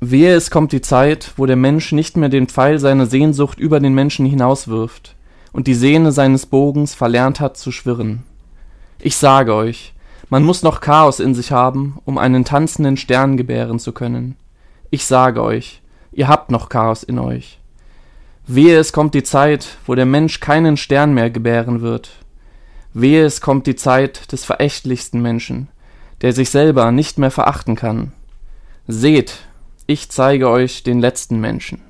Wehe, es kommt die Zeit, wo der Mensch nicht mehr den Pfeil seiner Sehnsucht über den Menschen hinauswirft und die Sehne seines Bogens verlernt hat zu schwirren. Ich sage euch, man muss noch Chaos in sich haben, um einen tanzenden Stern gebären zu können. Ich sage euch, ihr habt noch Chaos in euch. Wehe, es kommt die Zeit, wo der Mensch keinen Stern mehr gebären wird. Wehe, es kommt die Zeit des verächtlichsten Menschen, der sich selber nicht mehr verachten kann. Seht, ich zeige euch den letzten Menschen.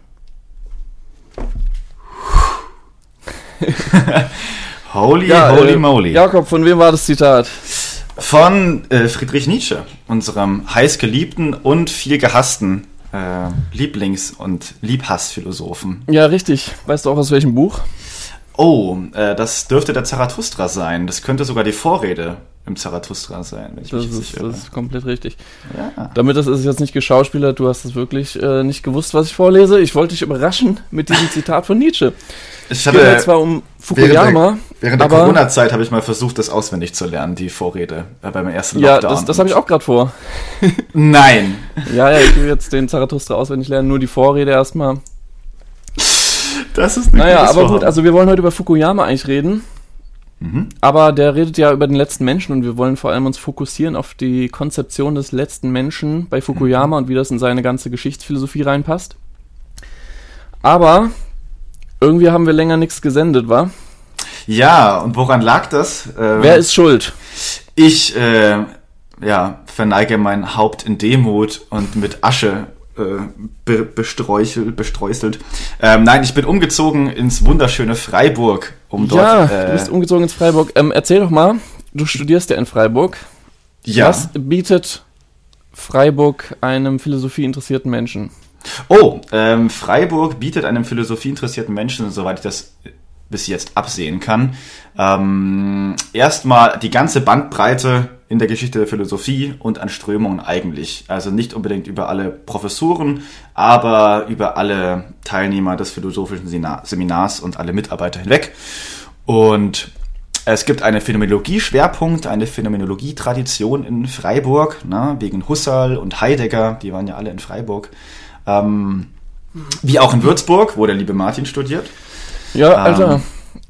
holy, ja, holy äh, moly. Jakob, von wem war das Zitat? Von äh, Friedrich Nietzsche, unserem heißgeliebten und viel gehassten äh, Lieblings- und Liebhassphilosophen. Ja, richtig. Weißt du auch aus welchem Buch? Oh, äh, das dürfte der Zarathustra sein. Das könnte sogar die Vorrede im Zarathustra sein, wenn ich das mich ist, sicher Das ist komplett richtig. Ja. Damit das ist jetzt nicht geschauspielert, du hast es wirklich äh, nicht gewusst, was ich vorlese. Ich wollte dich überraschen mit diesem Zitat von Nietzsche. Ich hatte, es geht zwar um Fukuyama. Während der, der Corona-Zeit habe ich mal versucht, das auswendig zu lernen, die Vorrede äh, beim ersten Lockdown. Ja, das, das habe ich auch gerade vor. Nein. ja, ja, ich will jetzt den Zarathustra auswendig lernen, nur die Vorrede erstmal. Das ist Naja, aber Vorhaben. gut, also wir wollen heute über Fukuyama eigentlich reden. Mhm. Aber der redet ja über den letzten Menschen und wir wollen vor allem uns fokussieren auf die Konzeption des letzten Menschen bei Fukuyama mhm. und wie das in seine ganze Geschichtsphilosophie reinpasst. Aber irgendwie haben wir länger nichts gesendet, wa? Ja, und woran lag das? Ähm, Wer ist schuld? Ich, äh, ja, verneige mein Haupt in Demut und mit Asche be bestreuchelt, bestreuselt. Ähm, nein, ich bin umgezogen ins wunderschöne Freiburg, um dort. Ja, äh, du bist umgezogen ins Freiburg. Ähm, erzähl doch mal, du studierst ja in Freiburg. Ja. Was bietet Freiburg einem philosophieinteressierten Menschen? Oh, ähm, Freiburg bietet einem philosophieinteressierten Menschen, soweit ich das bis jetzt absehen kann, ähm, erstmal die ganze Bandbreite in der Geschichte der Philosophie und an Strömungen eigentlich. Also nicht unbedingt über alle Professuren, aber über alle Teilnehmer des philosophischen Seminars und alle Mitarbeiter hinweg. Und es gibt einen Phänomenologie-Schwerpunkt, eine Phänomenologie-Tradition in Freiburg, na, wegen Husserl und Heidegger, die waren ja alle in Freiburg. Ähm, wie auch in Würzburg, wo der liebe Martin studiert. Ja, Alter. Ähm,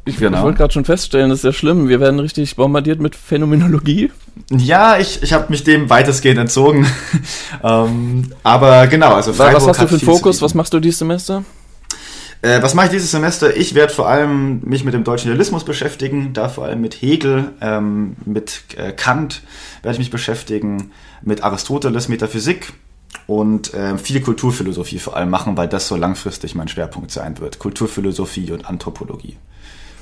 ich, genau. ich wollte gerade schon feststellen, das ist ja schlimm. Wir werden richtig bombardiert mit Phänomenologie. Ja, ich, ich habe mich dem weitestgehend entzogen. ähm, aber genau, also Freiburg Was hast du für einen Fokus? Was machst du dieses Semester? Äh, was mache ich dieses Semester? Ich werde vor allem mich mit dem deutschen Realismus beschäftigen, da vor allem mit Hegel, ähm, mit äh, Kant werde ich mich beschäftigen, mit Aristoteles, Metaphysik und äh, viel Kulturphilosophie vor allem machen, weil das so langfristig mein Schwerpunkt sein wird. Kulturphilosophie und Anthropologie.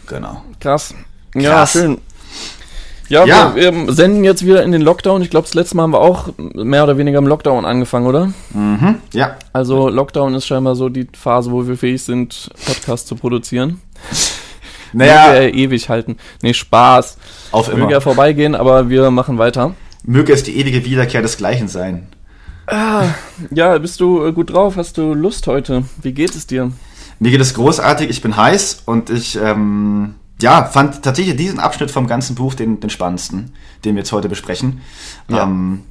Genau. Krass. Ja, Krass. schön. Ja, ja. Wir, wir, senden jetzt wieder in den Lockdown. Ich glaube, das letzte Mal haben wir auch mehr oder weniger im Lockdown angefangen, oder? Mhm, ja. Also Lockdown ist scheinbar so die Phase, wo wir fähig sind, Podcasts zu produzieren. Naja. Möge er ewig halten. Nee, Spaß. Auf immer. Möge er vorbeigehen, aber wir machen weiter. Möge es die ewige Wiederkehr desgleichen sein. Ah, ja, bist du äh, gut drauf? Hast du Lust heute? Wie geht es dir? Mir geht es großartig, ich bin heiß und ich ähm, ja, fand tatsächlich diesen Abschnitt vom ganzen Buch den, den spannendsten, den wir jetzt heute besprechen. Ja. Ähm,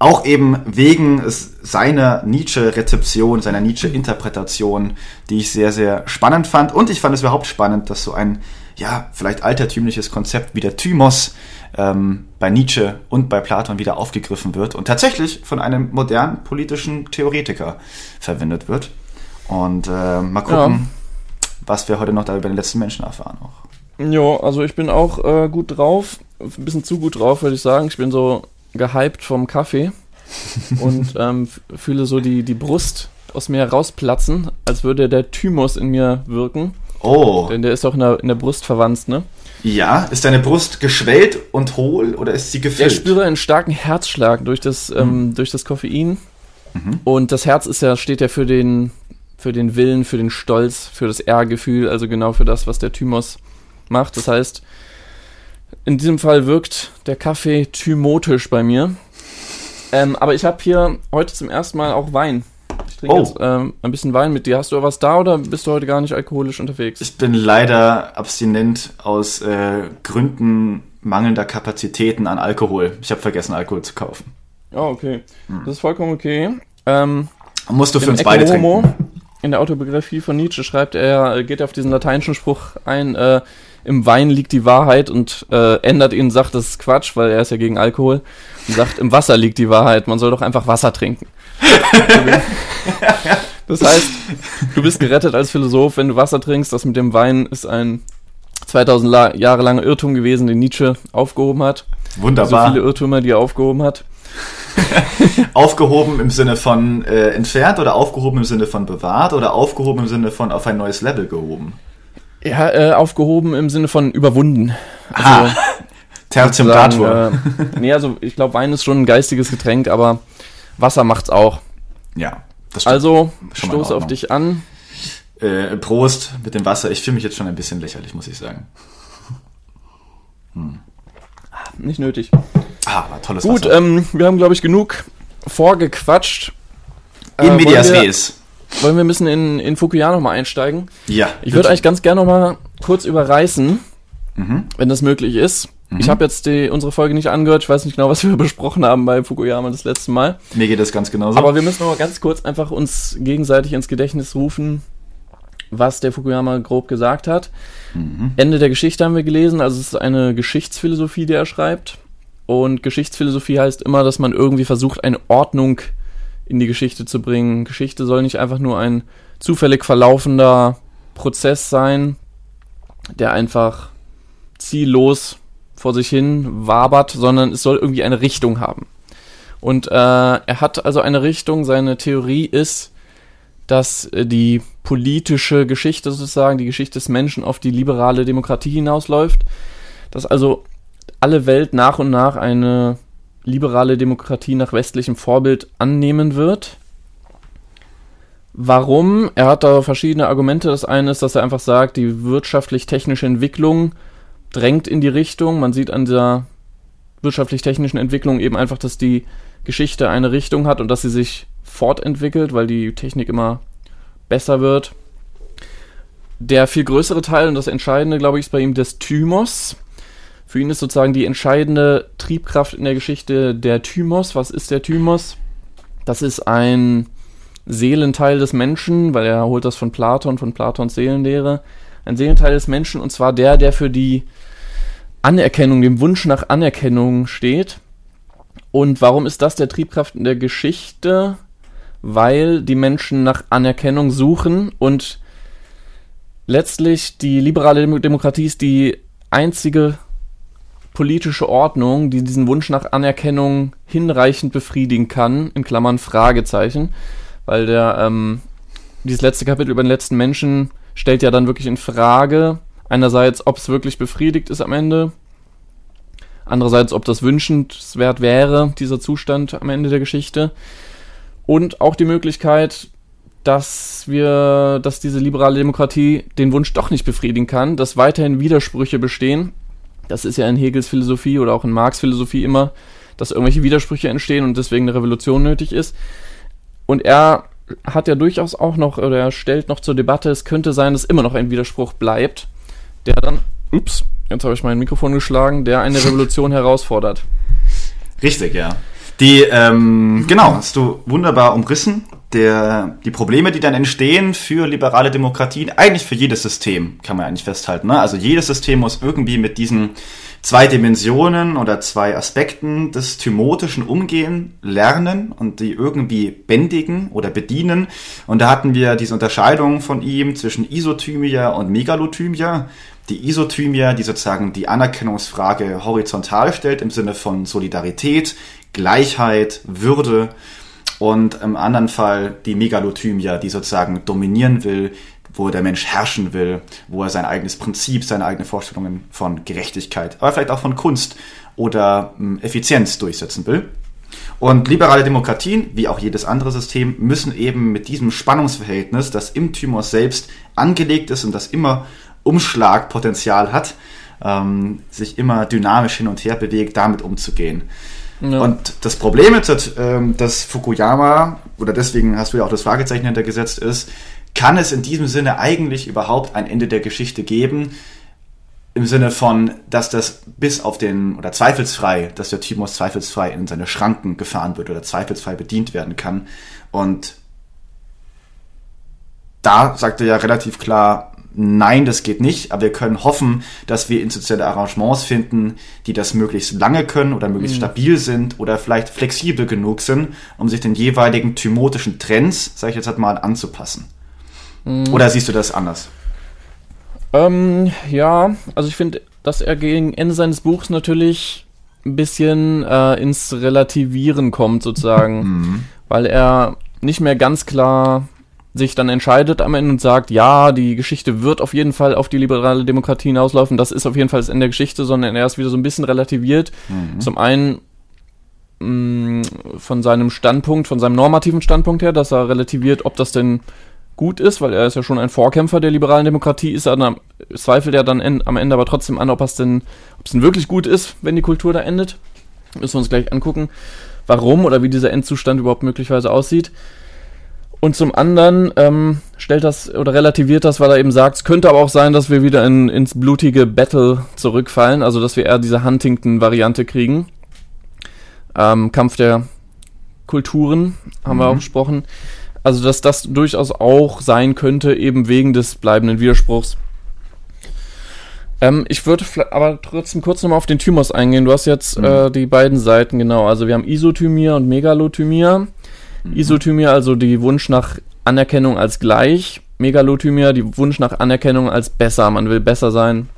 auch eben wegen seiner Nietzsche-Rezeption, seiner Nietzsche-Interpretation, die ich sehr, sehr spannend fand. Und ich fand es überhaupt spannend, dass so ein, ja, vielleicht altertümliches Konzept wie der Thymos ähm, bei Nietzsche und bei Platon wieder aufgegriffen wird und tatsächlich von einem modernen politischen Theoretiker verwendet wird. Und äh, mal gucken, ja. was wir heute noch da über den letzten Menschen erfahren auch. Ja, also ich bin auch äh, gut drauf, ein bisschen zu gut drauf, würde ich sagen. Ich bin so gehypt vom Kaffee und ähm, fühle so die, die Brust aus mir herausplatzen, als würde der Thymus in mir wirken. Oh. Denn der ist auch in der, in der Brust verwandt, ne? Ja, ist deine Brust geschwellt und hohl oder ist sie gefüllt? Ich spüre einen starken Herzschlag durch das, ähm, mhm. durch das Koffein. Mhm. Und das Herz ist ja, steht ja für den, für den Willen, für den Stolz, für das Ehrgefühl, also genau für das, was der Thymos macht. Das heißt, in diesem Fall wirkt der Kaffee thymotisch bei mir. Ähm, aber ich habe hier heute zum ersten Mal auch Wein. Ich trinke oh. jetzt ähm, ein bisschen Wein mit dir. Hast du was da oder bist du heute gar nicht alkoholisch unterwegs? Ich bin leider abstinent aus äh, Gründen mangelnder Kapazitäten an Alkohol. Ich habe vergessen, Alkohol zu kaufen. Oh, okay. Hm. Das ist vollkommen okay. Ähm, Musst du für uns beide Homo, trinken. In der Autobiografie von Nietzsche schreibt er, geht auf diesen lateinischen Spruch ein, äh, im Wein liegt die Wahrheit und äh, ändert ihn, sagt, das ist Quatsch, weil er ist ja gegen Alkohol und sagt, im Wasser liegt die Wahrheit, man soll doch einfach Wasser trinken. das heißt, du bist gerettet als Philosoph, wenn du Wasser trinkst. Das mit dem Wein ist ein 2000 La Jahre langer Irrtum gewesen, den Nietzsche aufgehoben hat. Wunderbar. So viele Irrtümer, die er aufgehoben hat. aufgehoben im Sinne von äh, entfernt oder aufgehoben im Sinne von bewahrt oder aufgehoben im Sinne von auf ein neues Level gehoben? Ja, äh, aufgehoben im Sinne von überwunden. Ah, Tertium sozusagen, datur. Äh, nee, also ich glaube, Wein ist schon ein geistiges Getränk, aber Wasser macht's auch. Ja, das stimmt. Also, Schon stoß auf dich an. Äh, Prost mit dem Wasser. Ich fühle mich jetzt schon ein bisschen lächerlich, muss ich sagen. Nicht nötig. Ah, tolles Gut, Wasser. ähm, wir haben, glaube ich, genug vorgequatscht. In äh, medias wollen wir- res. Wollen wir ein bisschen in, in Fukuyama nochmal einsteigen? Ja. Ich würde eigentlich ganz gerne nochmal kurz überreißen, Mhm. wenn das möglich ist. Ich habe jetzt die, unsere Folge nicht angehört. Ich weiß nicht genau, was wir besprochen haben bei Fukuyama das letzte Mal. Mir geht das ganz genauso. Aber wir müssen noch mal ganz kurz einfach uns gegenseitig ins Gedächtnis rufen, was der Fukuyama grob gesagt hat. Ende der Geschichte haben wir gelesen, also es ist eine Geschichtsphilosophie, die er schreibt. Und Geschichtsphilosophie heißt immer, dass man irgendwie versucht, eine Ordnung in die Geschichte zu bringen. Geschichte soll nicht einfach nur ein zufällig verlaufender Prozess sein, der einfach ziellos vor sich hin wabert, sondern es soll irgendwie eine Richtung haben. Und äh, er hat also eine Richtung, seine Theorie ist, dass äh, die politische Geschichte sozusagen, die Geschichte des Menschen auf die liberale Demokratie hinausläuft, dass also alle Welt nach und nach eine liberale Demokratie nach westlichem Vorbild annehmen wird. Warum? Er hat da verschiedene Argumente. Das eine ist, dass er einfach sagt, die wirtschaftlich-technische Entwicklung drängt in die Richtung. Man sieht an dieser wirtschaftlich-technischen Entwicklung eben einfach, dass die Geschichte eine Richtung hat und dass sie sich fortentwickelt, weil die Technik immer besser wird. Der viel größere Teil und das Entscheidende, glaube ich, ist bei ihm des Thymos. Für ihn ist sozusagen die entscheidende Triebkraft in der Geschichte der Thymos. Was ist der Thymos? Das ist ein Seelenteil des Menschen, weil er holt das von Platon, von Platons Seelenlehre. Ein Seelenteil des Menschen und zwar der, der für die Anerkennung, dem Wunsch nach Anerkennung steht. Und warum ist das der Triebkraft in der Geschichte? Weil die Menschen nach Anerkennung suchen und letztlich die liberale Demo- Demokratie ist die einzige politische Ordnung, die diesen Wunsch nach Anerkennung hinreichend befriedigen kann, in Klammern Fragezeichen, weil der, ähm, dieses letzte Kapitel über den letzten Menschen stellt ja dann wirklich in Frage, einerseits, ob es wirklich befriedigt ist am Ende, andererseits, ob das wünschenswert wäre, dieser Zustand am Ende der Geschichte, und auch die Möglichkeit, dass wir, dass diese liberale Demokratie den Wunsch doch nicht befriedigen kann, dass weiterhin Widersprüche bestehen. Das ist ja in Hegels Philosophie oder auch in Marx Philosophie immer, dass irgendwelche Widersprüche entstehen und deswegen eine Revolution nötig ist. Und er hat ja durchaus auch noch, oder er stellt noch zur Debatte, es könnte sein, dass immer noch ein Widerspruch bleibt, der dann, ups, jetzt habe ich mein Mikrofon geschlagen, der eine Revolution herausfordert. Richtig, ja. Die, ähm, genau, hast du wunderbar umrissen. Der, die Probleme, die dann entstehen für liberale Demokratien, eigentlich für jedes System, kann man eigentlich festhalten. Ne? Also jedes System muss irgendwie mit diesen zwei Dimensionen oder zwei Aspekten des Thymotischen umgehen, lernen und die irgendwie bändigen oder bedienen. Und da hatten wir diese Unterscheidung von ihm zwischen Isothymia und Megalothymia. Die Isothymia, die sozusagen die Anerkennungsfrage horizontal stellt im Sinne von Solidarität, Gleichheit, Würde und im anderen Fall die Megalothymia, die sozusagen dominieren will, wo der Mensch herrschen will, wo er sein eigenes Prinzip, seine eigenen Vorstellungen von Gerechtigkeit, aber vielleicht auch von Kunst oder ähm, Effizienz durchsetzen will. Und liberale Demokratien, wie auch jedes andere System, müssen eben mit diesem Spannungsverhältnis, das im Thymos selbst angelegt ist und das immer Umschlagpotenzial hat, ähm, sich immer dynamisch hin und her bewegt, damit umzugehen. Ja. Und das Problem ist, ähm, dass Fukuyama, oder deswegen hast du ja auch das Fragezeichen hintergesetzt, ist, kann es in diesem Sinne eigentlich überhaupt ein Ende der Geschichte geben? Im Sinne von, dass das bis auf den, oder zweifelsfrei, dass der Timos zweifelsfrei in seine Schranken gefahren wird oder zweifelsfrei bedient werden kann. Und da sagt er ja relativ klar, nein, das geht nicht, aber wir können hoffen, dass wir institutionelle Arrangements finden, die das möglichst lange können oder möglichst mhm. stabil sind oder vielleicht flexibel genug sind, um sich den jeweiligen thymotischen Trends, sage ich jetzt halt mal, anzupassen. Mhm. Oder siehst du das anders? Ähm, ja, also ich finde, dass er gegen Ende seines Buchs natürlich ein bisschen äh, ins Relativieren kommt, sozusagen. Mhm. Weil er nicht mehr ganz klar sich dann entscheidet am Ende und sagt, ja, die Geschichte wird auf jeden Fall auf die liberale Demokratie hinauslaufen, das ist auf jeden Fall das Ende der Geschichte, sondern er ist wieder so ein bisschen relativiert. Mhm. Zum einen mh, mm, von seinem Standpunkt, von seinem normativen Standpunkt her, dass er relativiert, ob das denn gut ist, weil er ist ja schon ein Vorkämpfer der liberalen Demokratie, ist er dann, zweifelt er dann en, am Ende aber trotzdem an, ob es denn, ob es denn wirklich gut ist, wenn die Kultur da endet. Müssen wir uns gleich angucken, warum oder wie dieser Endzustand überhaupt möglicherweise aussieht. Und zum anderen ähm, stellt das oder relativiert das, weil er eben sagt, es könnte aber auch sein, dass wir wieder in, ins blutige Battle zurückfallen, also dass wir eher diese Huntington-Variante kriegen. Ähm, Kampf der Kulturen haben mhm. wir auch besprochen. Also, dass das durchaus auch sein könnte, eben wegen des bleibenden Widerspruchs. Ähm, ich würde aber trotzdem kurz nochmal auf den Thymos eingehen. Du hast jetzt mhm. äh, die beiden Seiten, genau. Also, wir haben Isothymia und Megalothymia. Mhm. Isothymia, also die Wunsch nach Anerkennung als gleich. Megalothymia, die Wunsch nach Anerkennung als besser. Man will besser sein.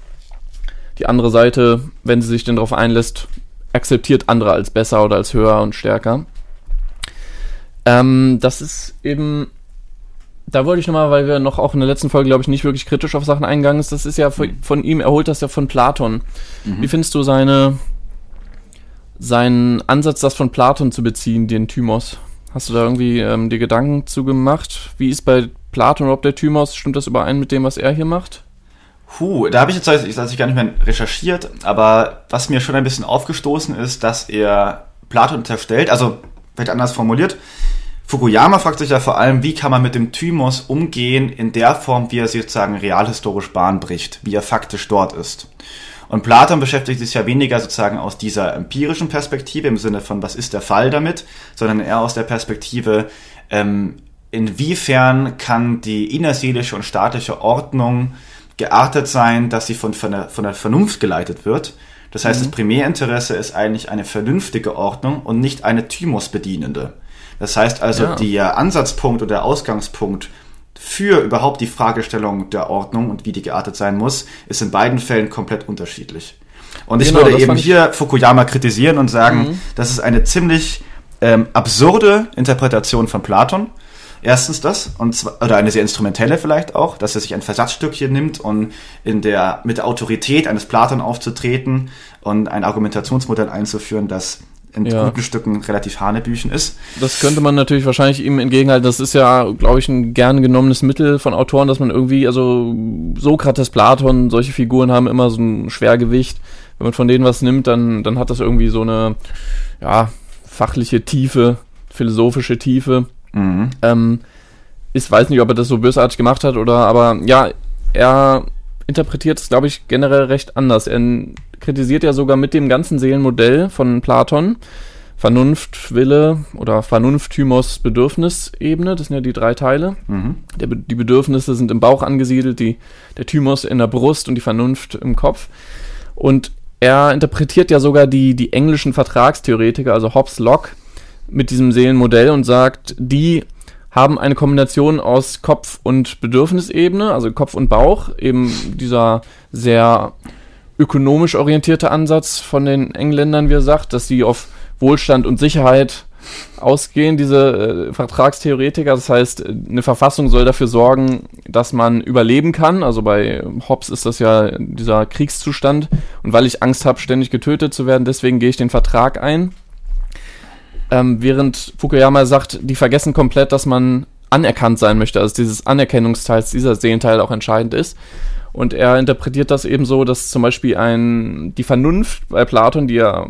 Die andere Seite, wenn sie sich denn darauf einlässt, akzeptiert andere als besser oder als höher und stärker. Ähm, das ist eben, da wollte ich nochmal, weil wir noch auch in der letzten Folge, glaube ich, nicht wirklich kritisch auf Sachen eingegangen sind, das ist ja von, von ihm, er holt das ja von Platon. Mhm. Wie findest du seine, seinen Ansatz, das von Platon zu beziehen, den Thymos? Hast du da irgendwie ähm, dir Gedanken zu gemacht? Wie ist bei Platon überhaupt der Thymos? Stimmt das überein mit dem, was er hier macht? Puh, da habe ich jetzt tatsächlich gar nicht mehr recherchiert, aber was mir schon ein bisschen aufgestoßen ist, dass er Platon unterstellt, also vielleicht anders formuliert, Fukuyama fragt sich ja vor allem, wie kann man mit dem Thymos umgehen in der Form, wie er sich sozusagen realhistorisch Bahn bricht, wie er faktisch dort ist. Und Platon beschäftigt sich ja weniger sozusagen aus dieser empirischen Perspektive im Sinne von, was ist der Fall damit, sondern eher aus der Perspektive, ähm, inwiefern kann die innerseelische und staatliche Ordnung geartet sein, dass sie von, von, der, von der Vernunft geleitet wird. Das heißt, mhm. das Primärinteresse ist eigentlich eine vernünftige Ordnung und nicht eine Thymos bedienende. Das heißt also, ja. der Ansatzpunkt oder der Ausgangspunkt für überhaupt die Fragestellung der Ordnung und wie die geartet sein muss, ist in beiden Fällen komplett unterschiedlich. Und ich genau, würde eben hier Fukuyama kritisieren und sagen, mhm. das ist eine ziemlich ähm, absurde Interpretation von Platon. Erstens das, und zwar, oder eine sehr instrumentelle vielleicht auch, dass er sich ein Versatzstückchen nimmt und in der, mit der Autorität eines Platon aufzutreten und ein Argumentationsmodell einzuführen, das in ja. guten Stücken relativ hanebüchen ist. Das könnte man natürlich wahrscheinlich ihm entgegenhalten. Das ist ja, glaube ich, ein gern genommenes Mittel von Autoren, dass man irgendwie, also Sokrates, Platon, solche Figuren haben immer so ein Schwergewicht. Wenn man von denen was nimmt, dann, dann hat das irgendwie so eine, ja, fachliche Tiefe, philosophische Tiefe. Mhm. Ähm, ich weiß nicht, ob er das so bösartig gemacht hat oder, aber ja, er interpretiert es, glaube ich, generell recht anders. Er kritisiert ja sogar mit dem ganzen Seelenmodell von Platon Vernunft, Wille oder Vernunft, Thymos, Bedürfnisebene. Das sind ja die drei Teile. Mhm. Der, die Bedürfnisse sind im Bauch angesiedelt, die, der Thymos in der Brust und die Vernunft im Kopf. Und er interpretiert ja sogar die, die englischen Vertragstheoretiker, also Hobbes Locke, mit diesem Seelenmodell und sagt, die haben eine Kombination aus Kopf- und Bedürfnisebene, also Kopf und Bauch, eben dieser sehr ökonomisch orientierte Ansatz von den Engländern, wie er sagt, dass sie auf Wohlstand und Sicherheit ausgehen, diese äh, Vertragstheoretiker. Das heißt, eine Verfassung soll dafür sorgen, dass man überleben kann. Also bei Hobbes ist das ja dieser Kriegszustand. Und weil ich Angst habe, ständig getötet zu werden, deswegen gehe ich den Vertrag ein. Ähm, während Fukuyama sagt, die vergessen komplett, dass man anerkannt sein möchte. Also dieses Anerkennungsteil, dieser Seelenteil auch entscheidend ist. Und er interpretiert das eben so, dass zum Beispiel ein, die Vernunft bei Platon, die ja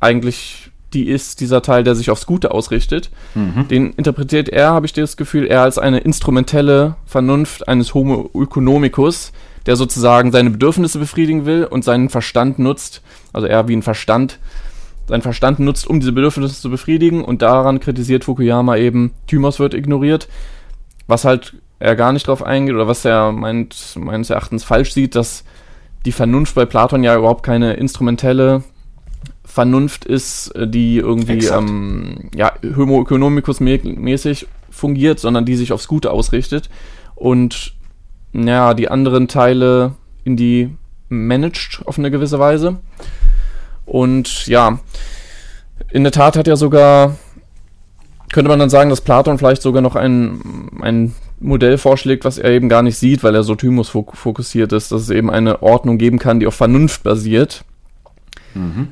eigentlich die ist, dieser Teil, der sich aufs Gute ausrichtet, mhm. den interpretiert er, habe ich das Gefühl, eher als eine instrumentelle Vernunft eines Homo economicus, der sozusagen seine Bedürfnisse befriedigen will und seinen Verstand nutzt, also eher wie ein Verstand, seinen Verstand nutzt, um diese Bedürfnisse zu befriedigen. Und daran kritisiert Fukuyama eben, Thymos wird ignoriert. Was halt er gar nicht drauf eingeht oder was er meint, meines Erachtens falsch sieht, dass die Vernunft bei Platon ja überhaupt keine instrumentelle Vernunft ist, äh, die irgendwie ähm, ja, Homo economicus mäßig fungiert, sondern die sich aufs Gute ausrichtet und ja, die anderen Teile in die managt auf eine gewisse Weise. Und ja, in der Tat hat ja sogar, könnte man dann sagen, dass Platon vielleicht sogar noch ein, ein Modell vorschlägt, was er eben gar nicht sieht, weil er so Thymus fokussiert ist, dass es eben eine Ordnung geben kann, die auf Vernunft basiert. Mhm.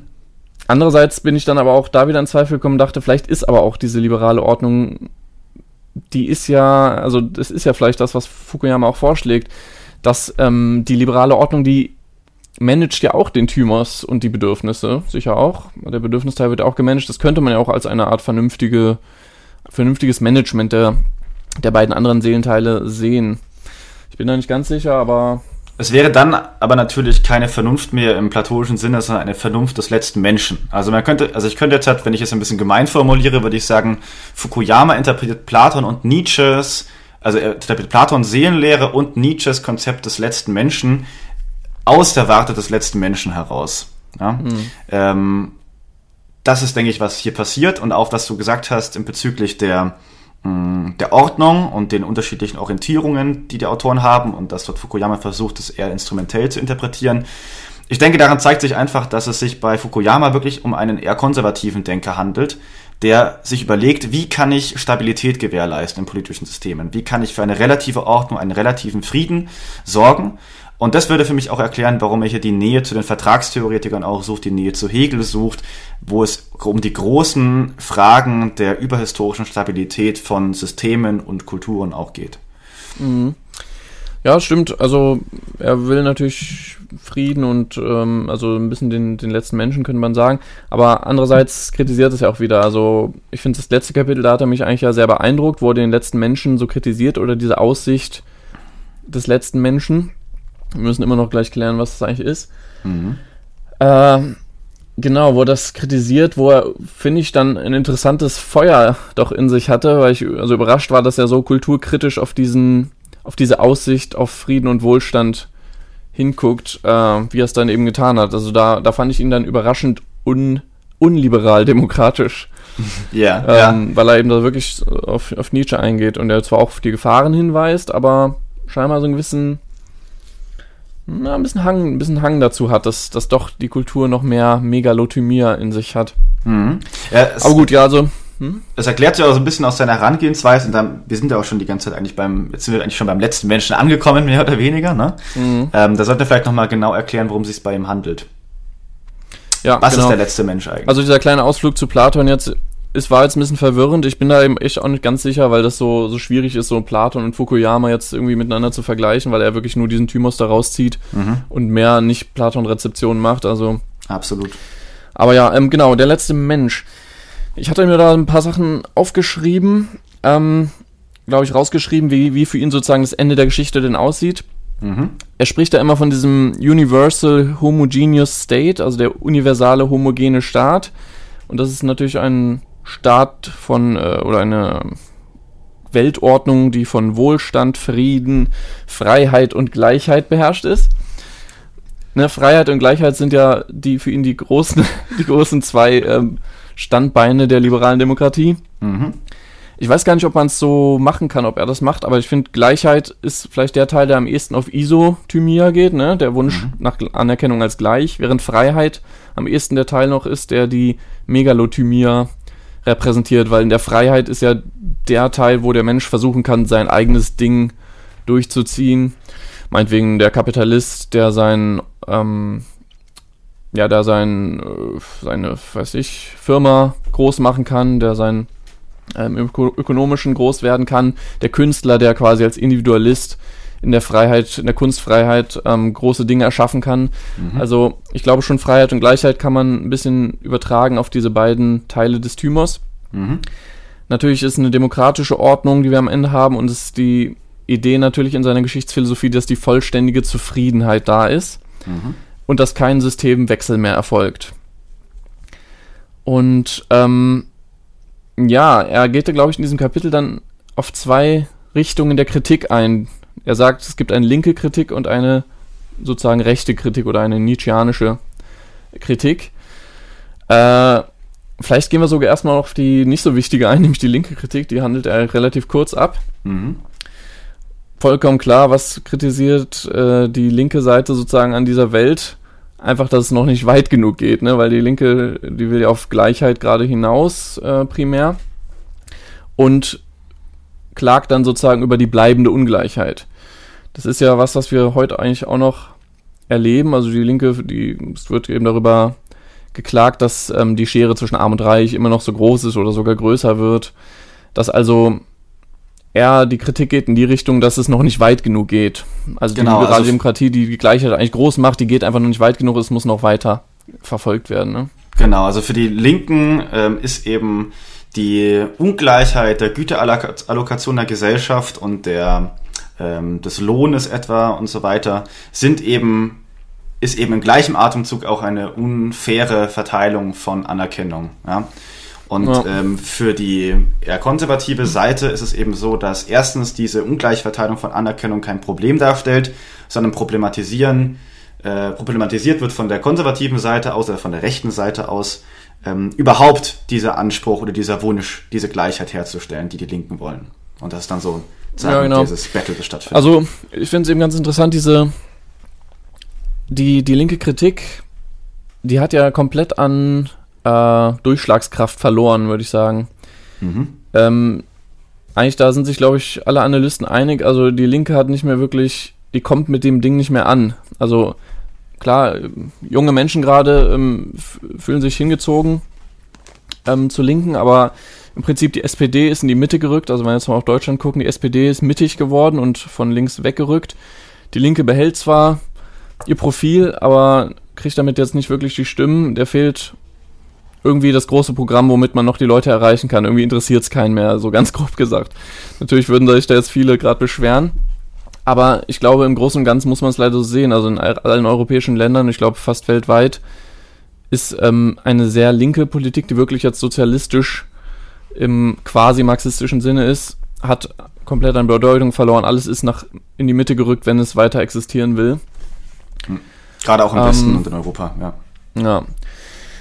Andererseits bin ich dann aber auch da wieder in Zweifel gekommen und dachte, vielleicht ist aber auch diese liberale Ordnung, die ist ja, also das ist ja vielleicht das, was Fukuyama auch vorschlägt, dass ähm, die liberale Ordnung, die managt ja auch den Thymos und die Bedürfnisse, sicher auch. Der Bedürfnisteil wird auch gemanagt. Das könnte man ja auch als eine Art vernünftige, vernünftiges Management der der beiden anderen Seelenteile sehen. Ich bin da nicht ganz sicher, aber. Es wäre dann aber natürlich keine Vernunft mehr im platonischen Sinne, sondern eine Vernunft des letzten Menschen. Also man könnte, also ich könnte jetzt halt, wenn ich es ein bisschen gemein formuliere, würde ich sagen, Fukuyama interpretiert Platon und Nietzsches, also er interpretiert Platons Seelenlehre und Nietzsches Konzept des letzten Menschen aus der Warte des letzten Menschen heraus. Ja? Mhm. Ähm, das ist, denke ich, was hier passiert und auch was du gesagt hast in bezüglich der der Ordnung und den unterschiedlichen Orientierungen, die die Autoren haben und dass dort Fukuyama versucht, es eher instrumentell zu interpretieren. Ich denke, daran zeigt sich einfach, dass es sich bei Fukuyama wirklich um einen eher konservativen Denker handelt, der sich überlegt, wie kann ich Stabilität gewährleisten in politischen Systemen? Wie kann ich für eine relative Ordnung, einen relativen Frieden sorgen? Und das würde für mich auch erklären, warum er hier die Nähe zu den Vertragstheoretikern auch sucht, die Nähe zu Hegel sucht, wo es um die großen Fragen der überhistorischen Stabilität von Systemen und Kulturen auch geht. Mhm. Ja, stimmt. Also er will natürlich Frieden und ähm, also ein bisschen den, den letzten Menschen, könnte man sagen. Aber andererseits kritisiert es ja auch wieder. Also ich finde das letzte Kapitel, da hat er mich eigentlich ja sehr beeindruckt, wo er den letzten Menschen so kritisiert oder diese Aussicht des letzten Menschen. Wir müssen immer noch gleich klären, was das eigentlich ist. Mhm. Äh, genau, wo das kritisiert, wo er, finde ich, dann ein interessantes Feuer doch in sich hatte, weil ich also überrascht war, dass er so kulturkritisch auf diesen, auf diese Aussicht auf Frieden und Wohlstand hinguckt, äh, wie er es dann eben getan hat. Also da, da fand ich ihn dann überraschend un, unliberal demokratisch. Ja, ähm, ja. Weil er eben da wirklich auf, auf Nietzsche eingeht und er zwar auch auf die Gefahren hinweist, aber scheinbar so einen gewissen na, ein bisschen Hang, ein bisschen Hang dazu hat, dass, dass doch die Kultur noch mehr Megalothymia in sich hat. Mhm. Ja, Aber gut, ja, also. Hm? Das erklärt sich auch so ein bisschen aus seiner Herangehensweise und dann, wir sind ja auch schon die ganze Zeit eigentlich beim, jetzt sind wir eigentlich schon beim letzten Menschen angekommen, mehr oder weniger, ne? Mhm. Ähm, da sollten wir vielleicht nochmal genau erklären, worum es sich bei ihm handelt. Ja, Was genau. ist der letzte Mensch eigentlich? Also dieser kleine Ausflug zu Platon jetzt es war jetzt ein bisschen verwirrend. Ich bin da eben echt auch nicht ganz sicher, weil das so, so schwierig ist, so Platon und Fukuyama jetzt irgendwie miteinander zu vergleichen, weil er wirklich nur diesen Thymos da rauszieht mhm. und mehr nicht Platon-Rezeptionen macht. Also. Absolut. Aber ja, ähm, genau, der letzte Mensch. Ich hatte mir da ein paar Sachen aufgeschrieben, ähm, glaube ich, rausgeschrieben, wie, wie für ihn sozusagen das Ende der Geschichte denn aussieht. Mhm. Er spricht da immer von diesem Universal Homogeneous State, also der universale homogene Staat. Und das ist natürlich ein Staat von äh, oder eine Weltordnung, die von Wohlstand, Frieden, Freiheit und Gleichheit beherrscht ist. Ne, Freiheit und Gleichheit sind ja die für ihn die großen, die großen zwei ähm, Standbeine der liberalen Demokratie. Mhm. Ich weiß gar nicht, ob man es so machen kann, ob er das macht, aber ich finde, Gleichheit ist vielleicht der Teil, der am ehesten auf Isothymia geht, ne? Der Wunsch mhm. nach Anerkennung als gleich, während Freiheit am ehesten der Teil noch ist, der die Megalothymia repräsentiert, weil in der Freiheit ist ja der Teil, wo der Mensch versuchen kann, sein eigenes Ding durchzuziehen. Meinetwegen der Kapitalist, der sein, ähm, ja, der sein, äh, seine, weiß ich, Firma groß machen kann, der sein ähm, ökonomischen groß werden kann. Der Künstler, der quasi als Individualist in der Freiheit, in der Kunstfreiheit ähm, große Dinge erschaffen kann. Mhm. Also ich glaube schon Freiheit und Gleichheit kann man ein bisschen übertragen auf diese beiden Teile des Thymos. Mhm. Natürlich ist eine demokratische Ordnung, die wir am Ende haben, und es ist die Idee natürlich in seiner Geschichtsphilosophie, dass die vollständige Zufriedenheit da ist mhm. und dass kein Systemwechsel mehr erfolgt. Und ähm, ja, er geht da, glaube ich, in diesem Kapitel dann auf zwei Richtungen der Kritik ein. Er sagt, es gibt eine linke Kritik und eine sozusagen rechte Kritik oder eine nietzscheanische Kritik. Äh, vielleicht gehen wir sogar erstmal auf die nicht so wichtige ein, nämlich die linke Kritik, die handelt er relativ kurz ab. Mhm. Vollkommen klar, was kritisiert äh, die linke Seite sozusagen an dieser Welt? Einfach, dass es noch nicht weit genug geht, ne? weil die Linke, die will ja auf Gleichheit gerade hinaus äh, primär und klagt dann sozusagen über die bleibende Ungleichheit. Das ist ja was, was wir heute eigentlich auch noch erleben. Also die Linke, die, es wird eben darüber geklagt, dass ähm, die Schere zwischen Arm und Reich immer noch so groß ist oder sogar größer wird. Dass also eher die Kritik geht in die Richtung, dass es noch nicht weit genug geht. Also genau, die liberale also Demokratie, die die Gleichheit eigentlich groß macht, die geht einfach noch nicht weit genug, es muss noch weiter verfolgt werden. Ne? Genau, also für die Linken ähm, ist eben die Ungleichheit der Güterallokation der Gesellschaft und der ähm, des Lohnes etwa und so weiter sind eben ist eben im gleichen Atemzug auch eine unfaire Verteilung von Anerkennung. Ja? Und ja. ähm, für die eher konservative Seite ist es eben so, dass erstens diese Ungleichverteilung von Anerkennung kein Problem darstellt, sondern problematisieren, äh, problematisiert wird von der konservativen Seite aus oder von der rechten Seite aus, ähm, überhaupt dieser Anspruch oder dieser Wunsch, diese Gleichheit herzustellen, die die Linken wollen. Und das ist dann so ja, genau. dieses Battle, stattfindet. Also ich finde es eben ganz interessant, diese die, die linke Kritik, die hat ja komplett an äh, Durchschlagskraft verloren, würde ich sagen. Mhm. Ähm, eigentlich da sind sich, glaube ich, alle Analysten einig. Also die Linke hat nicht mehr wirklich, die kommt mit dem Ding nicht mehr an. Also klar, junge Menschen gerade ähm, fühlen sich hingezogen ähm, zur Linken, aber im Prinzip die SPD ist in die Mitte gerückt. Also wenn wir jetzt mal auf Deutschland gucken, die SPD ist mittig geworden und von links weggerückt. Die Linke behält zwar ihr Profil, aber kriegt damit jetzt nicht wirklich die Stimmen. Der fehlt irgendwie das große Programm, womit man noch die Leute erreichen kann. Irgendwie interessiert es keinen mehr, so ganz grob gesagt. Natürlich würden sich da jetzt viele gerade beschweren. Aber ich glaube, im Großen und Ganzen muss man es leider so sehen. Also in allen europäischen Ländern, ich glaube fast weltweit, ist ähm, eine sehr linke Politik, die wirklich jetzt sozialistisch im quasi marxistischen Sinne ist, hat komplett an Bedeutung verloren. Alles ist nach in die Mitte gerückt, wenn es weiter existieren will. Gerade auch im ähm, Westen und in Europa, ja. Ja.